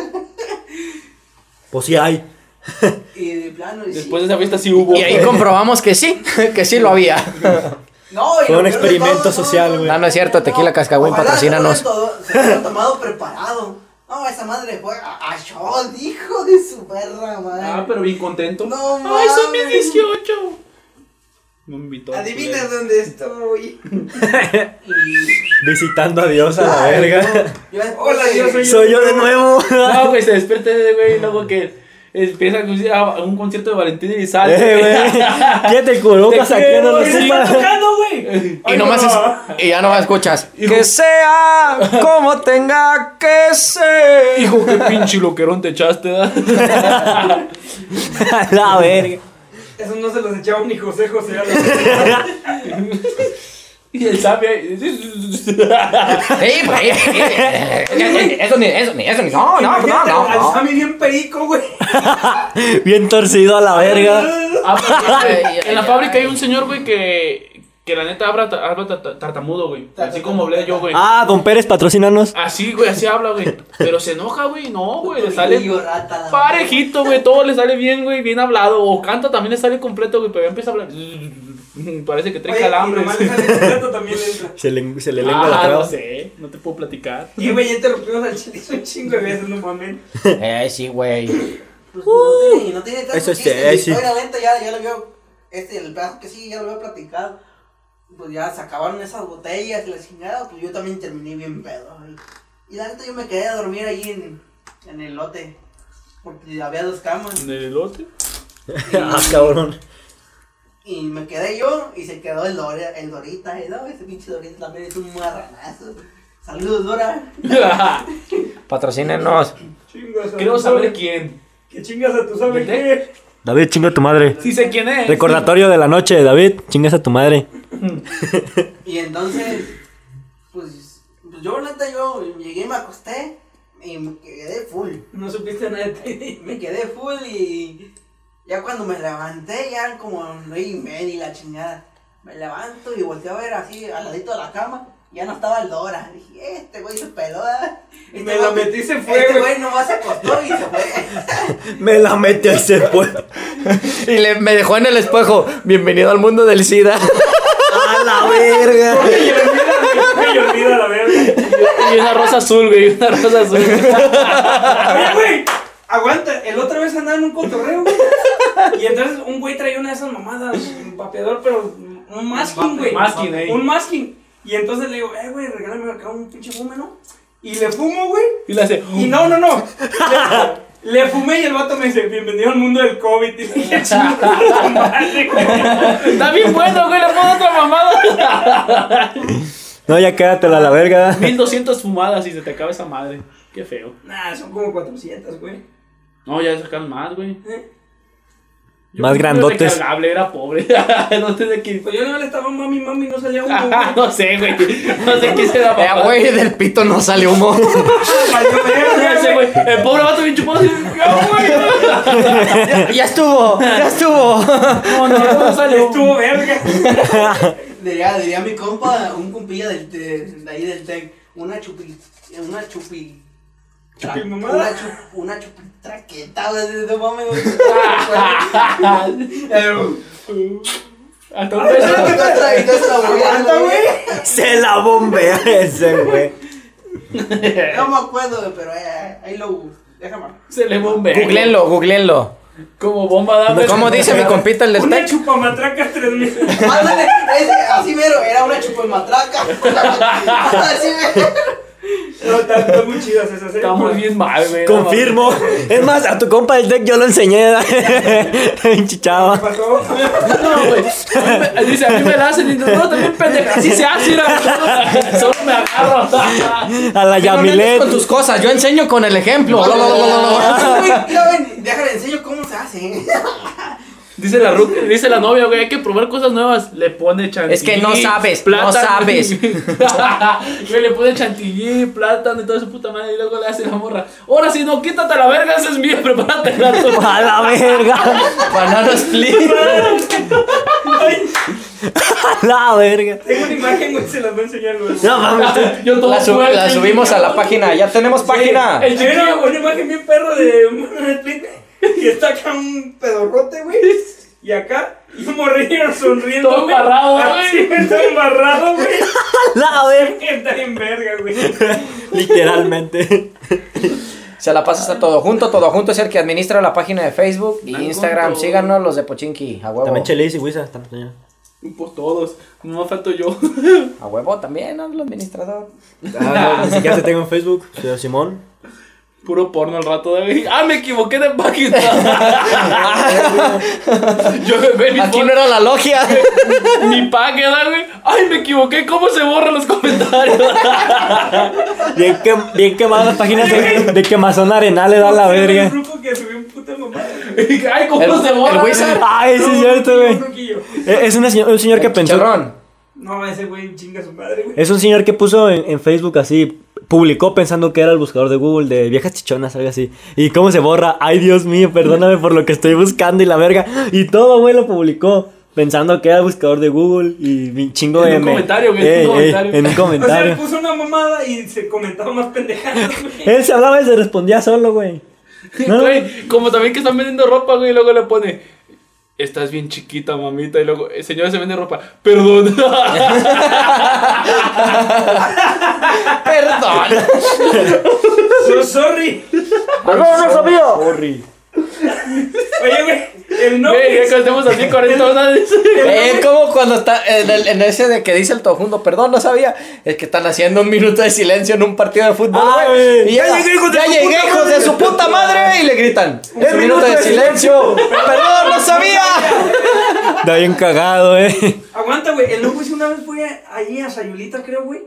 Speaker 2: Pues sí hay.
Speaker 5: Y de plano, y sí.
Speaker 4: Después de esa fiesta sí hubo.
Speaker 1: Y ahí comprobamos que sí, que sí lo había.
Speaker 5: No, y
Speaker 2: Fue
Speaker 5: lo
Speaker 2: un
Speaker 5: peor de
Speaker 2: experimento
Speaker 5: todo,
Speaker 2: social, güey.
Speaker 1: No, no es cierto, Tequila Cascagüín,
Speaker 5: Ojalá
Speaker 1: patrocínanos.
Speaker 5: se lo hayan todo- Se lo hayan tomado preparado. No, esa madre fue a, a shot, hijo de su perra madre.
Speaker 4: Ah, pero bien contento.
Speaker 5: No
Speaker 4: Ay, son mis
Speaker 5: mames.
Speaker 4: 18. Me invitó.
Speaker 6: Adivina dónde estoy.
Speaker 2: Visitando a Dios a la verga.
Speaker 6: Hola, yo soy
Speaker 2: Soy yo de nuevo.
Speaker 4: No, güey, se despierta ese güey y luego que empieza a un concierto de Valentín y sale.
Speaker 2: Eh, güey. ¿Qué te colocas aquí en la
Speaker 4: y
Speaker 6: ¿Qué se
Speaker 2: cima?
Speaker 6: tocando, güey?
Speaker 1: Y nomás es, y ya nomás escuchas. Que sea como tenga que ser.
Speaker 4: Hijo, qué pinche loquerón te echaste,
Speaker 2: la verga.
Speaker 6: Eso no se los echaba ni José José a
Speaker 4: Y el sabe.
Speaker 1: Sí, güey. Eso ni, eso ni, eso ni. No, no, no,
Speaker 6: Imagínate
Speaker 1: no.
Speaker 6: Al
Speaker 1: no.
Speaker 6: Sammy bien perico, güey.
Speaker 2: Bien torcido a la verga.
Speaker 4: Ah, porque en la fábrica hay un señor, güey, que. Que la neta habla, habla tar- tartamudo, güey. Así como hablé yo, güey.
Speaker 2: Ah, don Pérez, patrocínanos.
Speaker 4: Así, güey, así habla, güey. Pero se enoja, güey. No, güey. Le sale
Speaker 5: la
Speaker 4: parejito, güey. Todo le sale bien, güey. Bien hablado. O canta también le sale completo, güey. Pero ya empieza a hablar. Parece que trae calambres.
Speaker 2: Se le, se le lengua la
Speaker 4: Ah, no
Speaker 2: traba.
Speaker 4: sé. No te puedo platicar.
Speaker 6: Y güey, ya interrumpimos al chilizo un chingo de veces, no mames.
Speaker 1: Eh, sí, güey.
Speaker 5: Pues no tiene, no tiene tanto
Speaker 2: Eso
Speaker 5: chiste,
Speaker 2: sí,
Speaker 5: mi
Speaker 2: sí.
Speaker 5: historia lenta ya, ya lo veo, este, el pedazo que sí, ya lo había platicado. Pues ya se acabaron esas botellas y la chingada, pues yo también terminé bien pedo. Y, y la neta yo me quedé a dormir ahí en, en el lote, porque había dos camas.
Speaker 4: ¿En el elote?
Speaker 2: Ah, cabrón.
Speaker 5: Y me quedé yo y se quedó el, Dora, el Dorita, y no, ese pinche Dorita también es un marranazo. Saludos, Dora.
Speaker 1: Patrocínenos.
Speaker 4: Quiero saber
Speaker 6: sabe-
Speaker 4: quién.
Speaker 6: Que chingas a tu sabe
Speaker 4: ¿Vete?
Speaker 6: qué.
Speaker 2: David, chinga a tu madre.
Speaker 4: Sí sé quién es.
Speaker 2: Recordatorio de la noche, David, chingas a tu madre.
Speaker 5: Y entonces, pues, pues yo, neta, yo llegué y me acosté y me quedé full.
Speaker 6: No supiste nada de ti.
Speaker 5: Me quedé full y ya cuando me levanté, ya eran como nueve y media y la chingada. Me levanto y volteo a ver así al ladito de la cama. Ya no estaba el Dora. Dije, este güey se peló. Este
Speaker 6: Me la
Speaker 5: güey-
Speaker 6: metí y se fue,
Speaker 5: Este
Speaker 6: güey.
Speaker 5: nomás se acostó y se fue.
Speaker 2: Me la metió y se fue.
Speaker 1: Y le, me dejó en el espejo. Bienvenido al mundo del SIDA.
Speaker 2: Verga.
Speaker 6: Me olvida la verga.
Speaker 4: Y una rosa azul, güey. Una rosa azul.
Speaker 6: Oye, güey, aguanta. El otra vez andaba en un cotorreo, güey. Y entonces un güey traía una de esas mamadas, un vapeador, pero un masking, güey.
Speaker 4: Masking, ey.
Speaker 6: Un masking. Y entonces le digo, eh, güey, regálame acá un pinche fume, ¿no? Y le fumo, güey.
Speaker 4: Y le hace.
Speaker 6: Y no, no, no. Le, fumé y el vato me dice, bienvenido al mundo del COVID. Y dije.
Speaker 4: Está bien bueno, güey. Le pongo otra mamada.
Speaker 2: No, ya quédatela a la verga.
Speaker 4: 1200 fumadas y se te acaba esa madre. Qué feo.
Speaker 6: Nah, son como 400, güey.
Speaker 4: No, ya sacaron más, güey.
Speaker 6: ¿Eh?
Speaker 4: Yo
Speaker 2: Más grandotes.
Speaker 4: era pobre. no sé de quién.
Speaker 6: Pues yo no le estaba mami, mami, no salía.
Speaker 4: Ajá,
Speaker 6: güey.
Speaker 4: no sé, güey. No sé quién se da
Speaker 1: Eh, güey, del pito no sale humo.
Speaker 4: Güey. El pobre vato bien chupado. "Ya, güey".
Speaker 1: ya estuvo, ya estuvo.
Speaker 4: No, no, no sale.
Speaker 6: Estuvo verga.
Speaker 5: Diría, diría mi compa, un compilla del, de, de ahí del TEC, una chupi, una chupi... Una, chup, una chupi traqueta, güey, no mames, güey.
Speaker 4: Hasta un beso.
Speaker 6: Aguanta, güey.
Speaker 2: Se la bombea ese, güey.
Speaker 5: No me acuerdo, güey, pero eh, ahí lo... Déjame.
Speaker 4: Se le bombea.
Speaker 1: Googleenlo, googleenlo.
Speaker 4: Como bomba dame.
Speaker 1: ¿Cómo dice mi compita el del
Speaker 6: Una chupamatraca 3000.
Speaker 5: Ándale, ese, así mero, era una chupamatraca. Así mero.
Speaker 6: No, están están muy chidas esas, ¿eh?
Speaker 4: Está muy bien mal, güey. no
Speaker 2: Confirmo. Es más, a tu compa del deck yo lo enseñé.
Speaker 4: No, güey. Dice, a mí me la hacen y no, no, también pendeja. Así se hace, mira. Solo me agarro.
Speaker 2: A la
Speaker 1: No
Speaker 2: Yamilet.
Speaker 1: con tus cosas, yo enseño con el ejemplo.
Speaker 5: Mira, ven, déjale enseño cómo se hace.
Speaker 4: Dice la, ru- dice la novia, güey, hay que probar cosas nuevas. Le pone chantilly.
Speaker 1: Es que no sabes, no sabes.
Speaker 4: Güey, le pone chantilly, plátano y toda su puta madre. Y luego le hace la morra. Ahora si no, quítate la verga, esa es mía, prepárate la
Speaker 2: A la verga.
Speaker 1: Banana split.
Speaker 2: A la verga.
Speaker 6: Tengo una imagen, güey, se las voy a enseñar luego.
Speaker 2: No mames.
Speaker 4: Yo todo
Speaker 1: La, sub- la subimos a la página. Ya tenemos página.
Speaker 4: El
Speaker 6: Hay una,
Speaker 4: chiquillo,
Speaker 6: una imagen bien perro de un split y está acá un pedorrote, güey. Y acá, y un morrillo sonriendo.
Speaker 4: Todo
Speaker 6: güey.
Speaker 4: embarrado, güey.
Speaker 6: Está embarrado, güey.
Speaker 2: A la verga.
Speaker 6: Está en verga, güey.
Speaker 2: Literalmente.
Speaker 1: Se la pasas a todo junto. Todo junto es el que administra la página de Facebook y
Speaker 4: Tan
Speaker 1: Instagram.
Speaker 4: junto.
Speaker 1: Síganos los de Pochinki. A huevo.
Speaker 2: También Chelis y Wisa. también.
Speaker 4: Pues todos. No me falto yo.
Speaker 1: A huevo también, ¿no? el administrador.
Speaker 2: Ah, no, ni siquiera te tengo en Facebook. Soy Simón.
Speaker 4: Puro porno al rato, güey. Ah, me equivoqué de página. yo ve mi
Speaker 1: Aquí no era la logia.
Speaker 4: mi página, güey. Ay, me equivoqué. ¿Cómo se borran los comentarios?
Speaker 2: Bien, que, bien quemadas las páginas de, de quemazón arenal le da la verga.
Speaker 4: Ay, ¿cómo
Speaker 1: El-
Speaker 4: se borra?
Speaker 2: Ay, sí es cierto, güey. Eh, Es una un señor que pensó.
Speaker 1: Chicharrón.
Speaker 6: No, ese güey chinga su madre, güey.
Speaker 2: Es un señor que puso en, en Facebook así. Publicó pensando que era el buscador de Google de viejas chichonas, algo así. ¿Y cómo se borra? Ay, Dios mío, perdóname por lo que estoy buscando y la verga. Y todo, güey, lo publicó. Pensando que era el buscador de Google y mi chingo
Speaker 4: En
Speaker 2: de
Speaker 4: un
Speaker 2: me-
Speaker 4: comentario, güey, en un
Speaker 2: Ey, ey,
Speaker 4: comentario.
Speaker 2: en un
Speaker 6: O sea,
Speaker 2: comentario.
Speaker 6: él puso una mamada y se comentaba más pendejadas, güey.
Speaker 2: Él se hablaba y se respondía solo, güey. No.
Speaker 4: Güey, como también que están vendiendo ropa, güey, y luego le pone. Estás bien chiquita, mamita. Y luego, "Eh, señora, se vende ropa. Perdón.
Speaker 1: Perdón.
Speaker 6: So sorry.
Speaker 2: ¡No, no sabía!
Speaker 6: Oye, güey, el no.
Speaker 4: Güey, ya estemos así 40 horas.
Speaker 1: Eh, como cuando está en, el- en ese de que dice el tojundo, perdón, no sabía. Es que están haciendo un minuto de silencio en un partido de fútbol,
Speaker 2: Ah,
Speaker 1: güey. Y
Speaker 2: Ya
Speaker 1: llega,
Speaker 2: llegué, hijos de
Speaker 1: ya
Speaker 2: su
Speaker 1: llegué,
Speaker 2: puta
Speaker 1: hijos de
Speaker 2: madre.
Speaker 1: su puta madre. Y le gritan, un
Speaker 2: minuto
Speaker 1: minuto de
Speaker 2: de
Speaker 1: silencio. Perdón, no sabía.
Speaker 2: Está bien cagado, eh.
Speaker 6: Aguanta, güey. El no, una vez fue ahí a Sayulita, creo, güey.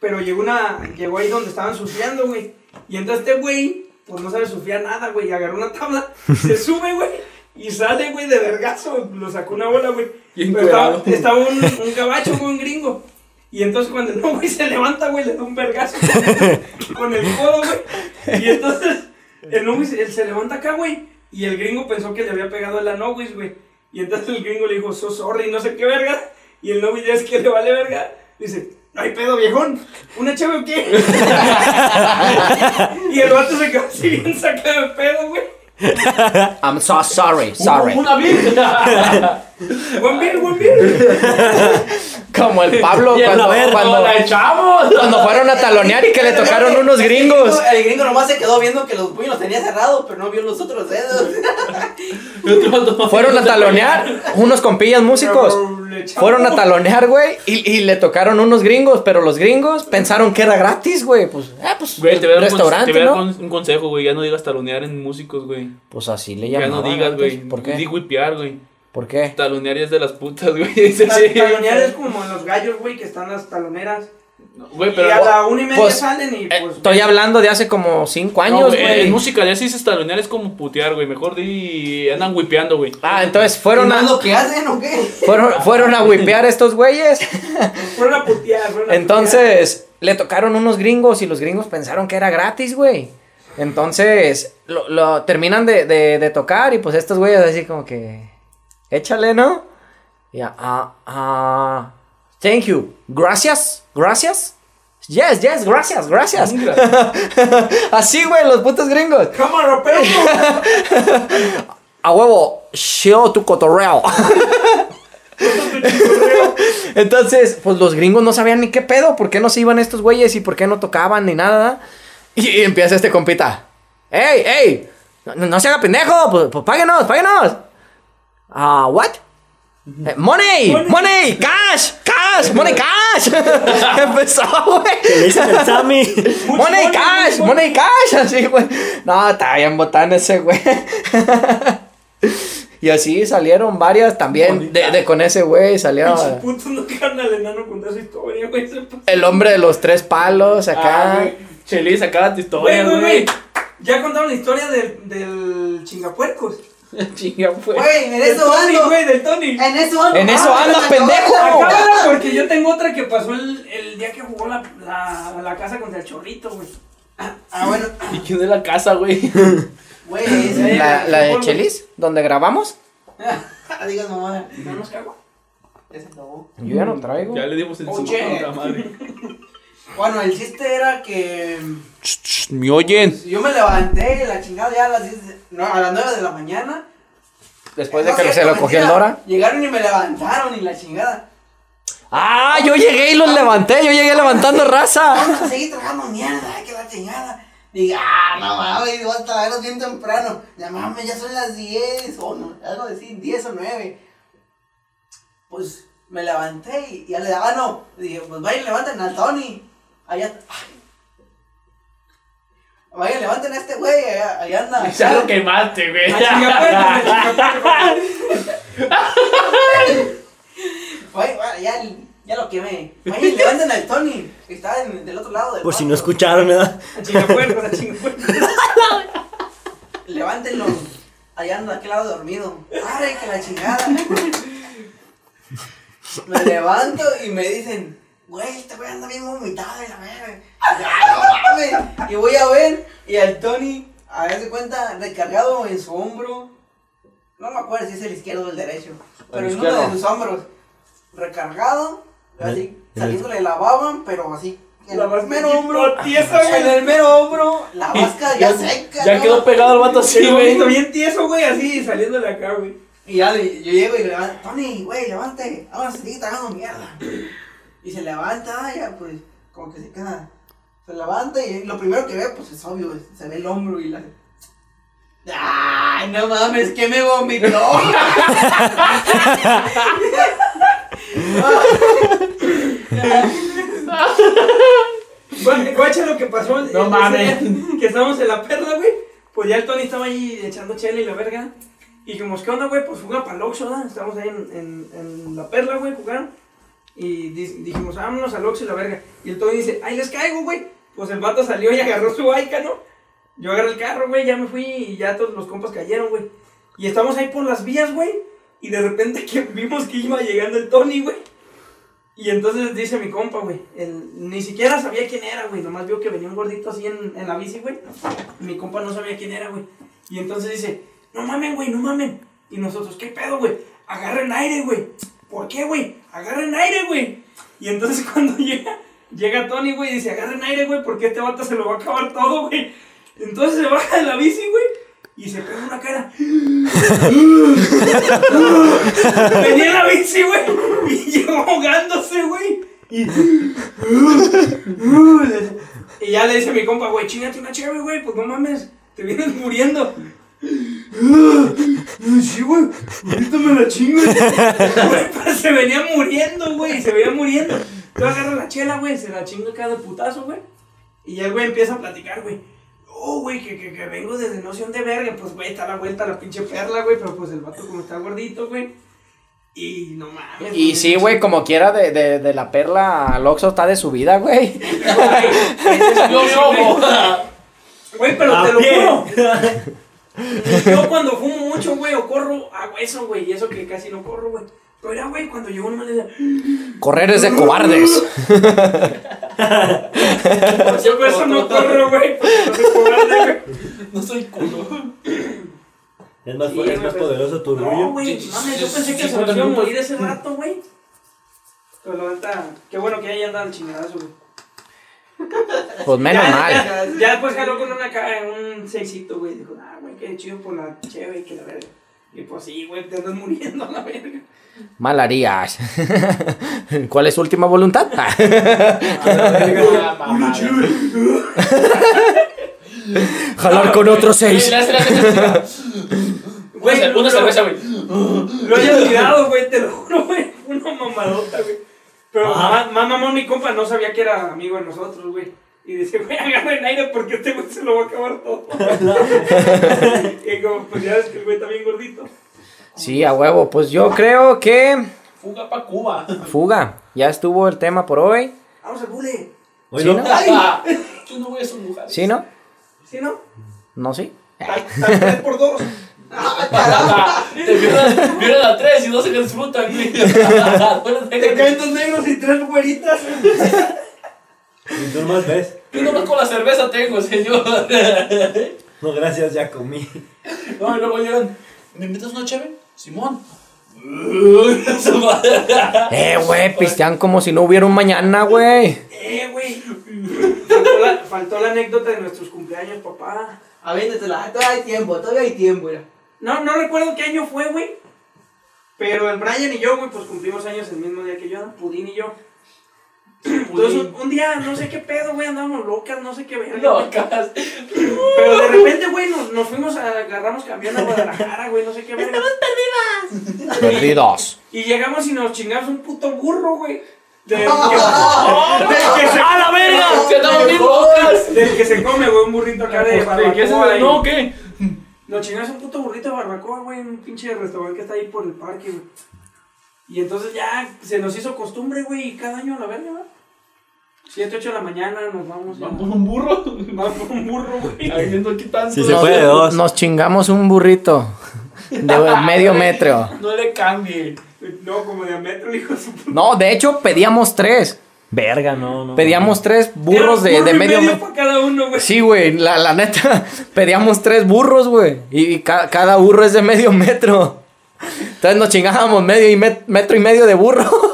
Speaker 6: Pero llegó una. Llegó ahí donde estaban surfeando, güey. Y entonces este güey, pues no sabe surfear nada, güey. Y agarró una tabla, se sube, güey. Y sale, güey, de vergazo. Lo sacó una bola, güey. Pero estaba, un, un gabacho, güey, un gringo. Y entonces cuando el no, güey, se levanta, güey, le da un vergazo con el codo, güey. Y entonces el no, güey, se, él se levanta acá, güey. Y el gringo pensó que le había pegado a la no, güey, güey. Y entonces el gringo le dijo, so sorry, no sé qué verga. Y el no, güey, ya es que le vale verga. Dice, no hay pedo, viejón. ¿Una chave o qué? y el vato se quedó así bien sacado de pedo, güey.
Speaker 1: I'm so sorry, sorry.
Speaker 6: One beer, one beer.
Speaker 1: Como el Pablo
Speaker 4: Y
Speaker 1: cuando,
Speaker 4: verga,
Speaker 1: cuando,
Speaker 4: la echamos.
Speaker 1: cuando fueron a talonear y que le tocaron unos
Speaker 5: El
Speaker 1: gringos.
Speaker 5: gringo- El gringo nomás se quedó viendo que los puños los tenía cerrados, pero no vio los otros dedos.
Speaker 1: Fueron a talonear unos compillas músicos. Fueron a talonear, güey, y, y le tocaron unos gringos, pero los gringos pensaron que era gratis, güey. Pues, ah, pues,
Speaker 4: Güey, te voy a dar un conse-
Speaker 1: restaurante,
Speaker 4: te voy a dar
Speaker 1: ¿no?
Speaker 4: un- un consejo, güey. Ya no digas talonear en músicos, güey.
Speaker 1: Pues así le
Speaker 4: Ya
Speaker 1: llamaban.
Speaker 4: no digas, güey.
Speaker 1: ¿Por qué?
Speaker 4: Di güey.
Speaker 1: ¿Por qué?
Speaker 4: Talonear es de las putas, güey.
Speaker 6: Talonear es como en los gallos, güey, que están las taloneras.
Speaker 4: Güey,
Speaker 6: y
Speaker 4: pero.
Speaker 6: a la una y media
Speaker 1: Pues,
Speaker 6: salen y
Speaker 1: Eh,
Speaker 6: pues.
Speaker 1: estoy hablando de hace como cinco años,
Speaker 4: güey,
Speaker 1: güey.
Speaker 4: en música ya sí dices talonear es como putear, güey. Mejor di. Andan whipeando, güey.
Speaker 1: ah, entonces
Speaker 5: ¿Y
Speaker 1: fueron a,
Speaker 5: lo que hacen o qué?
Speaker 1: fueron, fueron a whipear estos güeyes.
Speaker 6: Fueron a putear, fueron a
Speaker 1: Entonces, le tocaron unos gringos y los gringos pensaron que era gratis, güey. Entonces, lo, lo terminan de, de, de tocar y pues estos güeyes así como que, échale, ¿no? Ya, ah, ah, thank you, gracias, gracias. Yes, yes, gracias, gracias. así, güey, los putos gringos.
Speaker 6: ¡Cámara, rapero!
Speaker 1: A huevo, show tu cotorreo. Entonces, pues los gringos no sabían ni qué pedo, por qué no se iban estos güeyes y por qué no tocaban ni nada. Y, y empieza este compita. ¡Ey, ey! No, no se haga pendejo, pues, pues páguenos, páguenos. Ah, ¿what? Eh, money, money, cash, cash, money, cash. Empezó,
Speaker 2: Le
Speaker 1: güey. Money, cash, money, cash. Así, güey. No, está bien botán ese, güey. Y así salieron varias también de, de con ese güey.
Speaker 6: Putos no al enano contar su historia, güey.
Speaker 1: el hombre de los tres palos
Speaker 4: Ah,
Speaker 1: acá.
Speaker 4: güey. Chelis, acá tu historia,
Speaker 6: güey,
Speaker 4: güey.
Speaker 6: güey. Ya contaron la historia del, del chingapuercos.
Speaker 4: Chinga, pues.
Speaker 5: Güey, en eso
Speaker 6: Tony,
Speaker 5: ando.
Speaker 6: güey, del Tony.
Speaker 5: En eso ando.
Speaker 1: En eso
Speaker 5: Ah,
Speaker 1: anda,
Speaker 5: me
Speaker 1: pendejo.
Speaker 6: Acábala porque yo tengo otra que pasó el, el día que jugó la, la, la casa contra el chorrito, güey.
Speaker 5: Ah, bueno.
Speaker 4: ¿Y quién de la casa, güey?
Speaker 5: Güey, ese.
Speaker 1: ¿La, la de Chelis? ¿Donde grabamos?
Speaker 5: Digas, mamá.
Speaker 6: ¿No nos cago?
Speaker 5: Ese no.
Speaker 1: Yo ya no traigo.
Speaker 4: Ya le dimos el
Speaker 5: Oye.
Speaker 4: cinco madre.
Speaker 5: Bueno, el chiste era que.
Speaker 4: ¿Me oyen?
Speaker 5: Yo me levanté, la chingada ya a las 10 de- no, a las 9 de la mañana.
Speaker 1: Después de
Speaker 5: No,
Speaker 1: que se lo cogió el. Dora.
Speaker 5: Llegaron y me levantaron y la chingada.
Speaker 1: Ah, yo llegué y los levanté. Yo llegué levantando raza.
Speaker 5: Vamos a seguir tragando mierda, que la chingada. Diga, ah, no mames, voy a bien temprano. Ya mames, ya son las 10 o no, algo así, 10 o 9. Pues me levanté y ya le daba, ah, no. Dije, pues vayan, levanten al Tony. Allá. ay. Vayan, levanten a este güey, allá, allá anda.
Speaker 4: Ya lo quemaste, güey.
Speaker 6: A chingapuerco, a chingapuerco.
Speaker 5: Vaya, vaya, ya, ya lo quemé. Vayan, levanten al Tony, que está en- del otro lado del
Speaker 2: Por si no escucharon nada.
Speaker 6: A chingapuerco, chingapuerco.
Speaker 5: Levántenlo. Allá anda, aquel lado dormido. Ay, que la chingada. Me levanto y me dicen, güey, este güey anda bien vomitado y la verga. Ya. Y voy a ver, y al Tony, a ver de cuenta, recargado en su hombro. No me acuerdo si es el izquierdo o el derecho. Pero en uno de sus hombros. Recargado, así, saliéndole la baba, pero así. En
Speaker 6: La
Speaker 5: el mero hombro.
Speaker 6: güey.
Speaker 5: En el mero hombro, la vasca ya seca.
Speaker 4: Ya
Speaker 5: ¿no?
Speaker 4: quedó pegado el vato así,
Speaker 6: Sí,
Speaker 4: güey.
Speaker 6: bien tieso, güey, así, saliendo de acá, güey.
Speaker 5: Y ya yo llego y le levanto, Tony, güey, levante, ahora se sigue tragando mierda. Y se levanta, ya pues, como que se queda. Se levanta y lo primero que ve, pues es obvio, es- se ve el hombro y la. ¡Ay, no mames, que me vomitó!
Speaker 6: Gua- Guacha lo que pasó.
Speaker 4: No
Speaker 6: ese
Speaker 4: mames.
Speaker 6: Que estábamos en la perla, güey. Pues ya el Tony estaba ahí echando chela y la verga. Y dijimos, ¿qué onda, güey? Pues fuga para el. Estábamos ahí en, en, en la perla, güey, jugando. Y di- dijimos, vámonos al Oxxo y la verga. Y el Tony dice, ¡ay, les caigo, güey! Pues el vato salió y agarró su baica, ¿no? Yo agarré el carro, güey, ya me fui y ya todos los compas cayeron, güey. Y estamos ahí por las vías, güey. Y de repente vimos que iba llegando el Tony, güey. Y entonces dice mi compa, güey, ni siquiera sabía quién era, güey, nomás vio que venía un gordito así en, la bici, güey. Mi compa no sabía quién era, güey. Y entonces dice, no mamen, güey, no mamen. Y nosotros, ¿qué pedo, güey? Agarren aire, güey. ¿Por qué, güey? Agarren aire, güey. Y entonces cuando llega, llega Tony, güey, y dice, agarren aire, güey, porque este vato se lo va a acabar todo, güey. Entonces se baja de la bici, güey. Y se pega una cara. Venía en la bici, güey. Y llegó ahogándose, güey. Y... y ya le dice a mi compa, güey, chingate una chévere, güey. Pues no mames, te vienes muriendo. Sí, güey, ahorita me la chingo. Güey, se venía muriendo, güey, se venía muriendo. Tú agarras la chela, güey, se la chinga cada putazo, güey. Y ya el güey empieza a platicar, güey. Oh, güey, que, que, que vengo desde no sé dónde verga. Pues, güey, está a la vuelta la pinche perla, güey. Pero pues el vato como está gordito, güey. Y no mames.
Speaker 1: Y sí, güey, como quiera de, de, de la perla al Oxxo está de su vida, güey.
Speaker 6: Güey, es
Speaker 4: Yo, yo,
Speaker 6: pero
Speaker 2: A
Speaker 6: te lo
Speaker 2: pie.
Speaker 6: juro. Yo cuando fumo mucho, güey, o corro, hago eso, güey. Y eso que casi no corro, güey. Pero era, güey, cuando llegó nomás le decía,
Speaker 1: Correr es de cobardes.
Speaker 6: yo por eso no corro, güey. No soy cobarde, güey.
Speaker 4: No soy culo.
Speaker 2: Es más,
Speaker 6: Sí,
Speaker 2: es
Speaker 6: güey,
Speaker 2: más poderoso tu
Speaker 6: No,
Speaker 2: orgullo.
Speaker 6: güey, mames,
Speaker 4: sí,
Speaker 6: yo pensé que se
Speaker 4: 50
Speaker 6: nos iba a morir ese rato, güey. Pero la neta, qué bueno que ahí anda el chingadazo, güey.
Speaker 1: Pues menos
Speaker 6: ya,
Speaker 1: mal.
Speaker 6: Ya, ya después jaló con una ca- un seisito, güey. Dijo, ah, güey, qué chido por la cheve, que la verga. Y pues sí, güey, te andas muriendo a la verga.
Speaker 1: Mal harías. ¿Cuál es su última voluntad?
Speaker 4: Mamá.
Speaker 1: Jalar con otros seis.
Speaker 4: Hace- Una cer- Una cerveza, güey.
Speaker 6: Lo hayas olvidado, güey, te lo juro, güey. Una mamadota, güey. Pero más mamón mi compa no sabía que era amigo de nosotros, güey. Y dice, güey, agarren aire porque este güey se lo va a acabar todo. y como, pues ya ves que el güey está bien gordito.
Speaker 1: Sí, a huevo. Pues yo creo que.
Speaker 4: Fuga pa' Cuba.
Speaker 1: Fuga. Ya estuvo el tema por hoy.
Speaker 6: Vamos al bule.
Speaker 2: Oye,
Speaker 1: ¿Sí,
Speaker 2: no.
Speaker 4: Yo no voy a sus lugares.
Speaker 1: ¿Sí, no?
Speaker 6: ¿Sí, no?
Speaker 1: No, sí.
Speaker 6: Tal, tal tres por dos.
Speaker 4: Te violan, violan a tres y dos se disfrutan, güey.
Speaker 6: Te caen dos negros y tres güeritas.
Speaker 2: Y tú más ves.
Speaker 4: Yo nomás con la cerveza tengo, señor.
Speaker 2: No, gracias, ya comí.
Speaker 4: No, y luego llegan, ¿me invitas una cheve? Simón.
Speaker 1: Eh, güey, pistean como si no hubiera un mañana, güey.
Speaker 6: Eh, güey. Faltó la, faltó la anécdota de nuestros cumpleaños, papá.
Speaker 5: Aviéntatela, todavía hay tiempo, todavía hay tiempo, mira.
Speaker 6: No, no recuerdo qué año fue, güey. Pero el Brian y yo, güey, pues cumplimos años el mismo día que yo, ¿no? Pudín y yo. Entonces, un, un día, no sé qué pedo, güey, andábamos locas, no sé qué verga. güey.
Speaker 4: Locas.
Speaker 6: Pero de repente, güey, nos, nos fuimos a, agarramos camión a Guadalajara, güey, no sé qué verga.
Speaker 1: Perdidos.
Speaker 6: Y llegamos y nos chingamos un puto burro, güey. Del que, del que se,
Speaker 2: ¡A la verga!
Speaker 4: Se
Speaker 6: del que se come, güey, un burrito acá de
Speaker 4: ¿Qué es
Speaker 6: barbacoa.
Speaker 4: No, ¿qué?
Speaker 6: Nos chingamos un puto burrito de barbacoa, güey, en un pinche restaurante que está ahí por el parque, güey. Y entonces ya se nos hizo costumbre, güey, y cada año a la verga, ¿va? 7, 8 de la mañana nos vamos.
Speaker 4: por un burro.
Speaker 6: Vamos por un burro, güey.
Speaker 4: Ahí viendo qué tanto.
Speaker 2: Sí, se puede de dos.
Speaker 1: Nos chingamos un burrito de medio metro.
Speaker 4: No le cambie.
Speaker 6: No, como de a metro, hijo de su puta.
Speaker 1: No, de hecho, pedíamos tres.
Speaker 2: Verga, no, no.
Speaker 1: Pedíamos tres burros de, de
Speaker 6: burro y
Speaker 1: medio metro.
Speaker 6: para cada uno, güey.
Speaker 1: Sí, güey, la, la neta, pedíamos tres burros, güey. Y ca- cada burro es de medio metro. Entonces nos chingábamos medio y met- metro y medio de burro.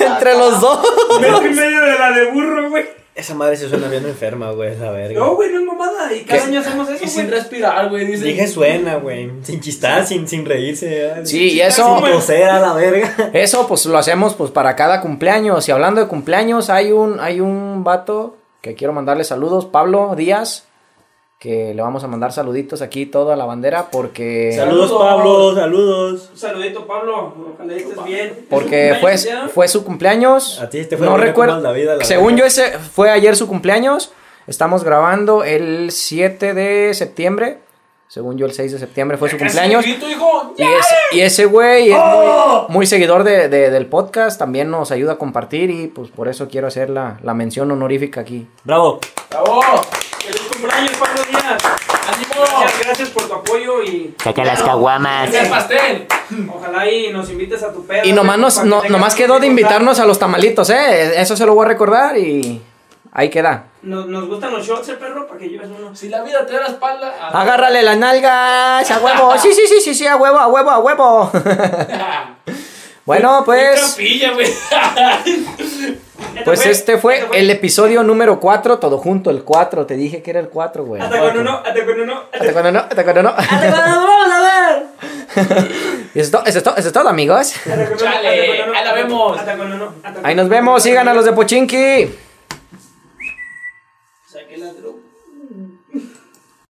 Speaker 1: Entre los dos.
Speaker 6: Metro y medio de la de burro, güey.
Speaker 2: Esa madre se suena bien enferma, güey, esa verga.
Speaker 6: No, güey, no es mamada. Y cada año hacemos eso,
Speaker 4: Y sin
Speaker 6: güey.
Speaker 4: respirar, güey. Dice.
Speaker 2: Dije suena, güey. Sin chistar, sin, sin reírse.
Speaker 1: Sí, y
Speaker 2: Sin
Speaker 1: eso,
Speaker 2: toser a la verga.
Speaker 1: eso pues lo hacemos pues para cada cumpleaños. Y hablando de cumpleaños, hay un, hay un vato que quiero mandarle saludos, Pablo Díaz, que le vamos a mandar saluditos aquí toda la bandera porque...
Speaker 2: Saludos, Pablo, saludos.
Speaker 6: Un saludito, Pablo. Ojalá estés bien.
Speaker 1: Porque
Speaker 6: ¿Es su
Speaker 1: fue, fue su cumpleaños.
Speaker 2: A ti te fue
Speaker 1: no recuerdo.
Speaker 2: ¿cómo es la vida, la
Speaker 1: según
Speaker 2: verdad?
Speaker 1: yo, ese fue ayer su cumpleaños. Estamos grabando el 7 de septiembre. Según yo, el 6 de septiembre fue su cumpleaños.
Speaker 4: grito, hijo.
Speaker 1: Y ese, y ese güey es
Speaker 2: ¡Oh!
Speaker 1: muy, muy seguidor de, de- del podcast. También nos ayuda a compartir. Y pues por eso quiero hacer la, la mención honorífica aquí.
Speaker 2: Bravo.
Speaker 4: ¡Bravo!
Speaker 6: Cumpleaños, Pablo Díaz.
Speaker 4: ¡Ánimo!
Speaker 6: Muchas gracias por tu apoyo y
Speaker 7: Saca las caguamas.
Speaker 4: ¡El pastel!
Speaker 6: ojalá y nos invites a tu pedo.
Speaker 1: Y nomás, nos,
Speaker 6: que
Speaker 1: nomás
Speaker 6: que
Speaker 1: quedó de invitarnos a los tamalitos, ¿eh? Eso se lo voy a recordar y ahí queda.
Speaker 6: Nos, nos gustan los shots, eh, perro, para que lleves uno.
Speaker 4: Si la vida te da la espalda. a-
Speaker 1: Agárrale las nalgas, a huevo. Sí, sí, sí, sí, sí, a huevo, a huevo, a huevo. bueno,
Speaker 4: Qué
Speaker 1: pues,
Speaker 4: capilla, güey.
Speaker 1: pues este fue el episodio número 4, todo junto, el 4. Te dije que era el 4, güey.
Speaker 6: Hasta con uno, hasta con uno.
Speaker 1: Hasta cuando no, hasta cuando no.
Speaker 6: Hasta cuando no, vamos a ver.
Speaker 1: Eso es todo, eso es todo, eso es todo, amigos.
Speaker 4: Chale, ahí la vemos.
Speaker 1: Ahí nos vemos, sigan a los de Pochinki.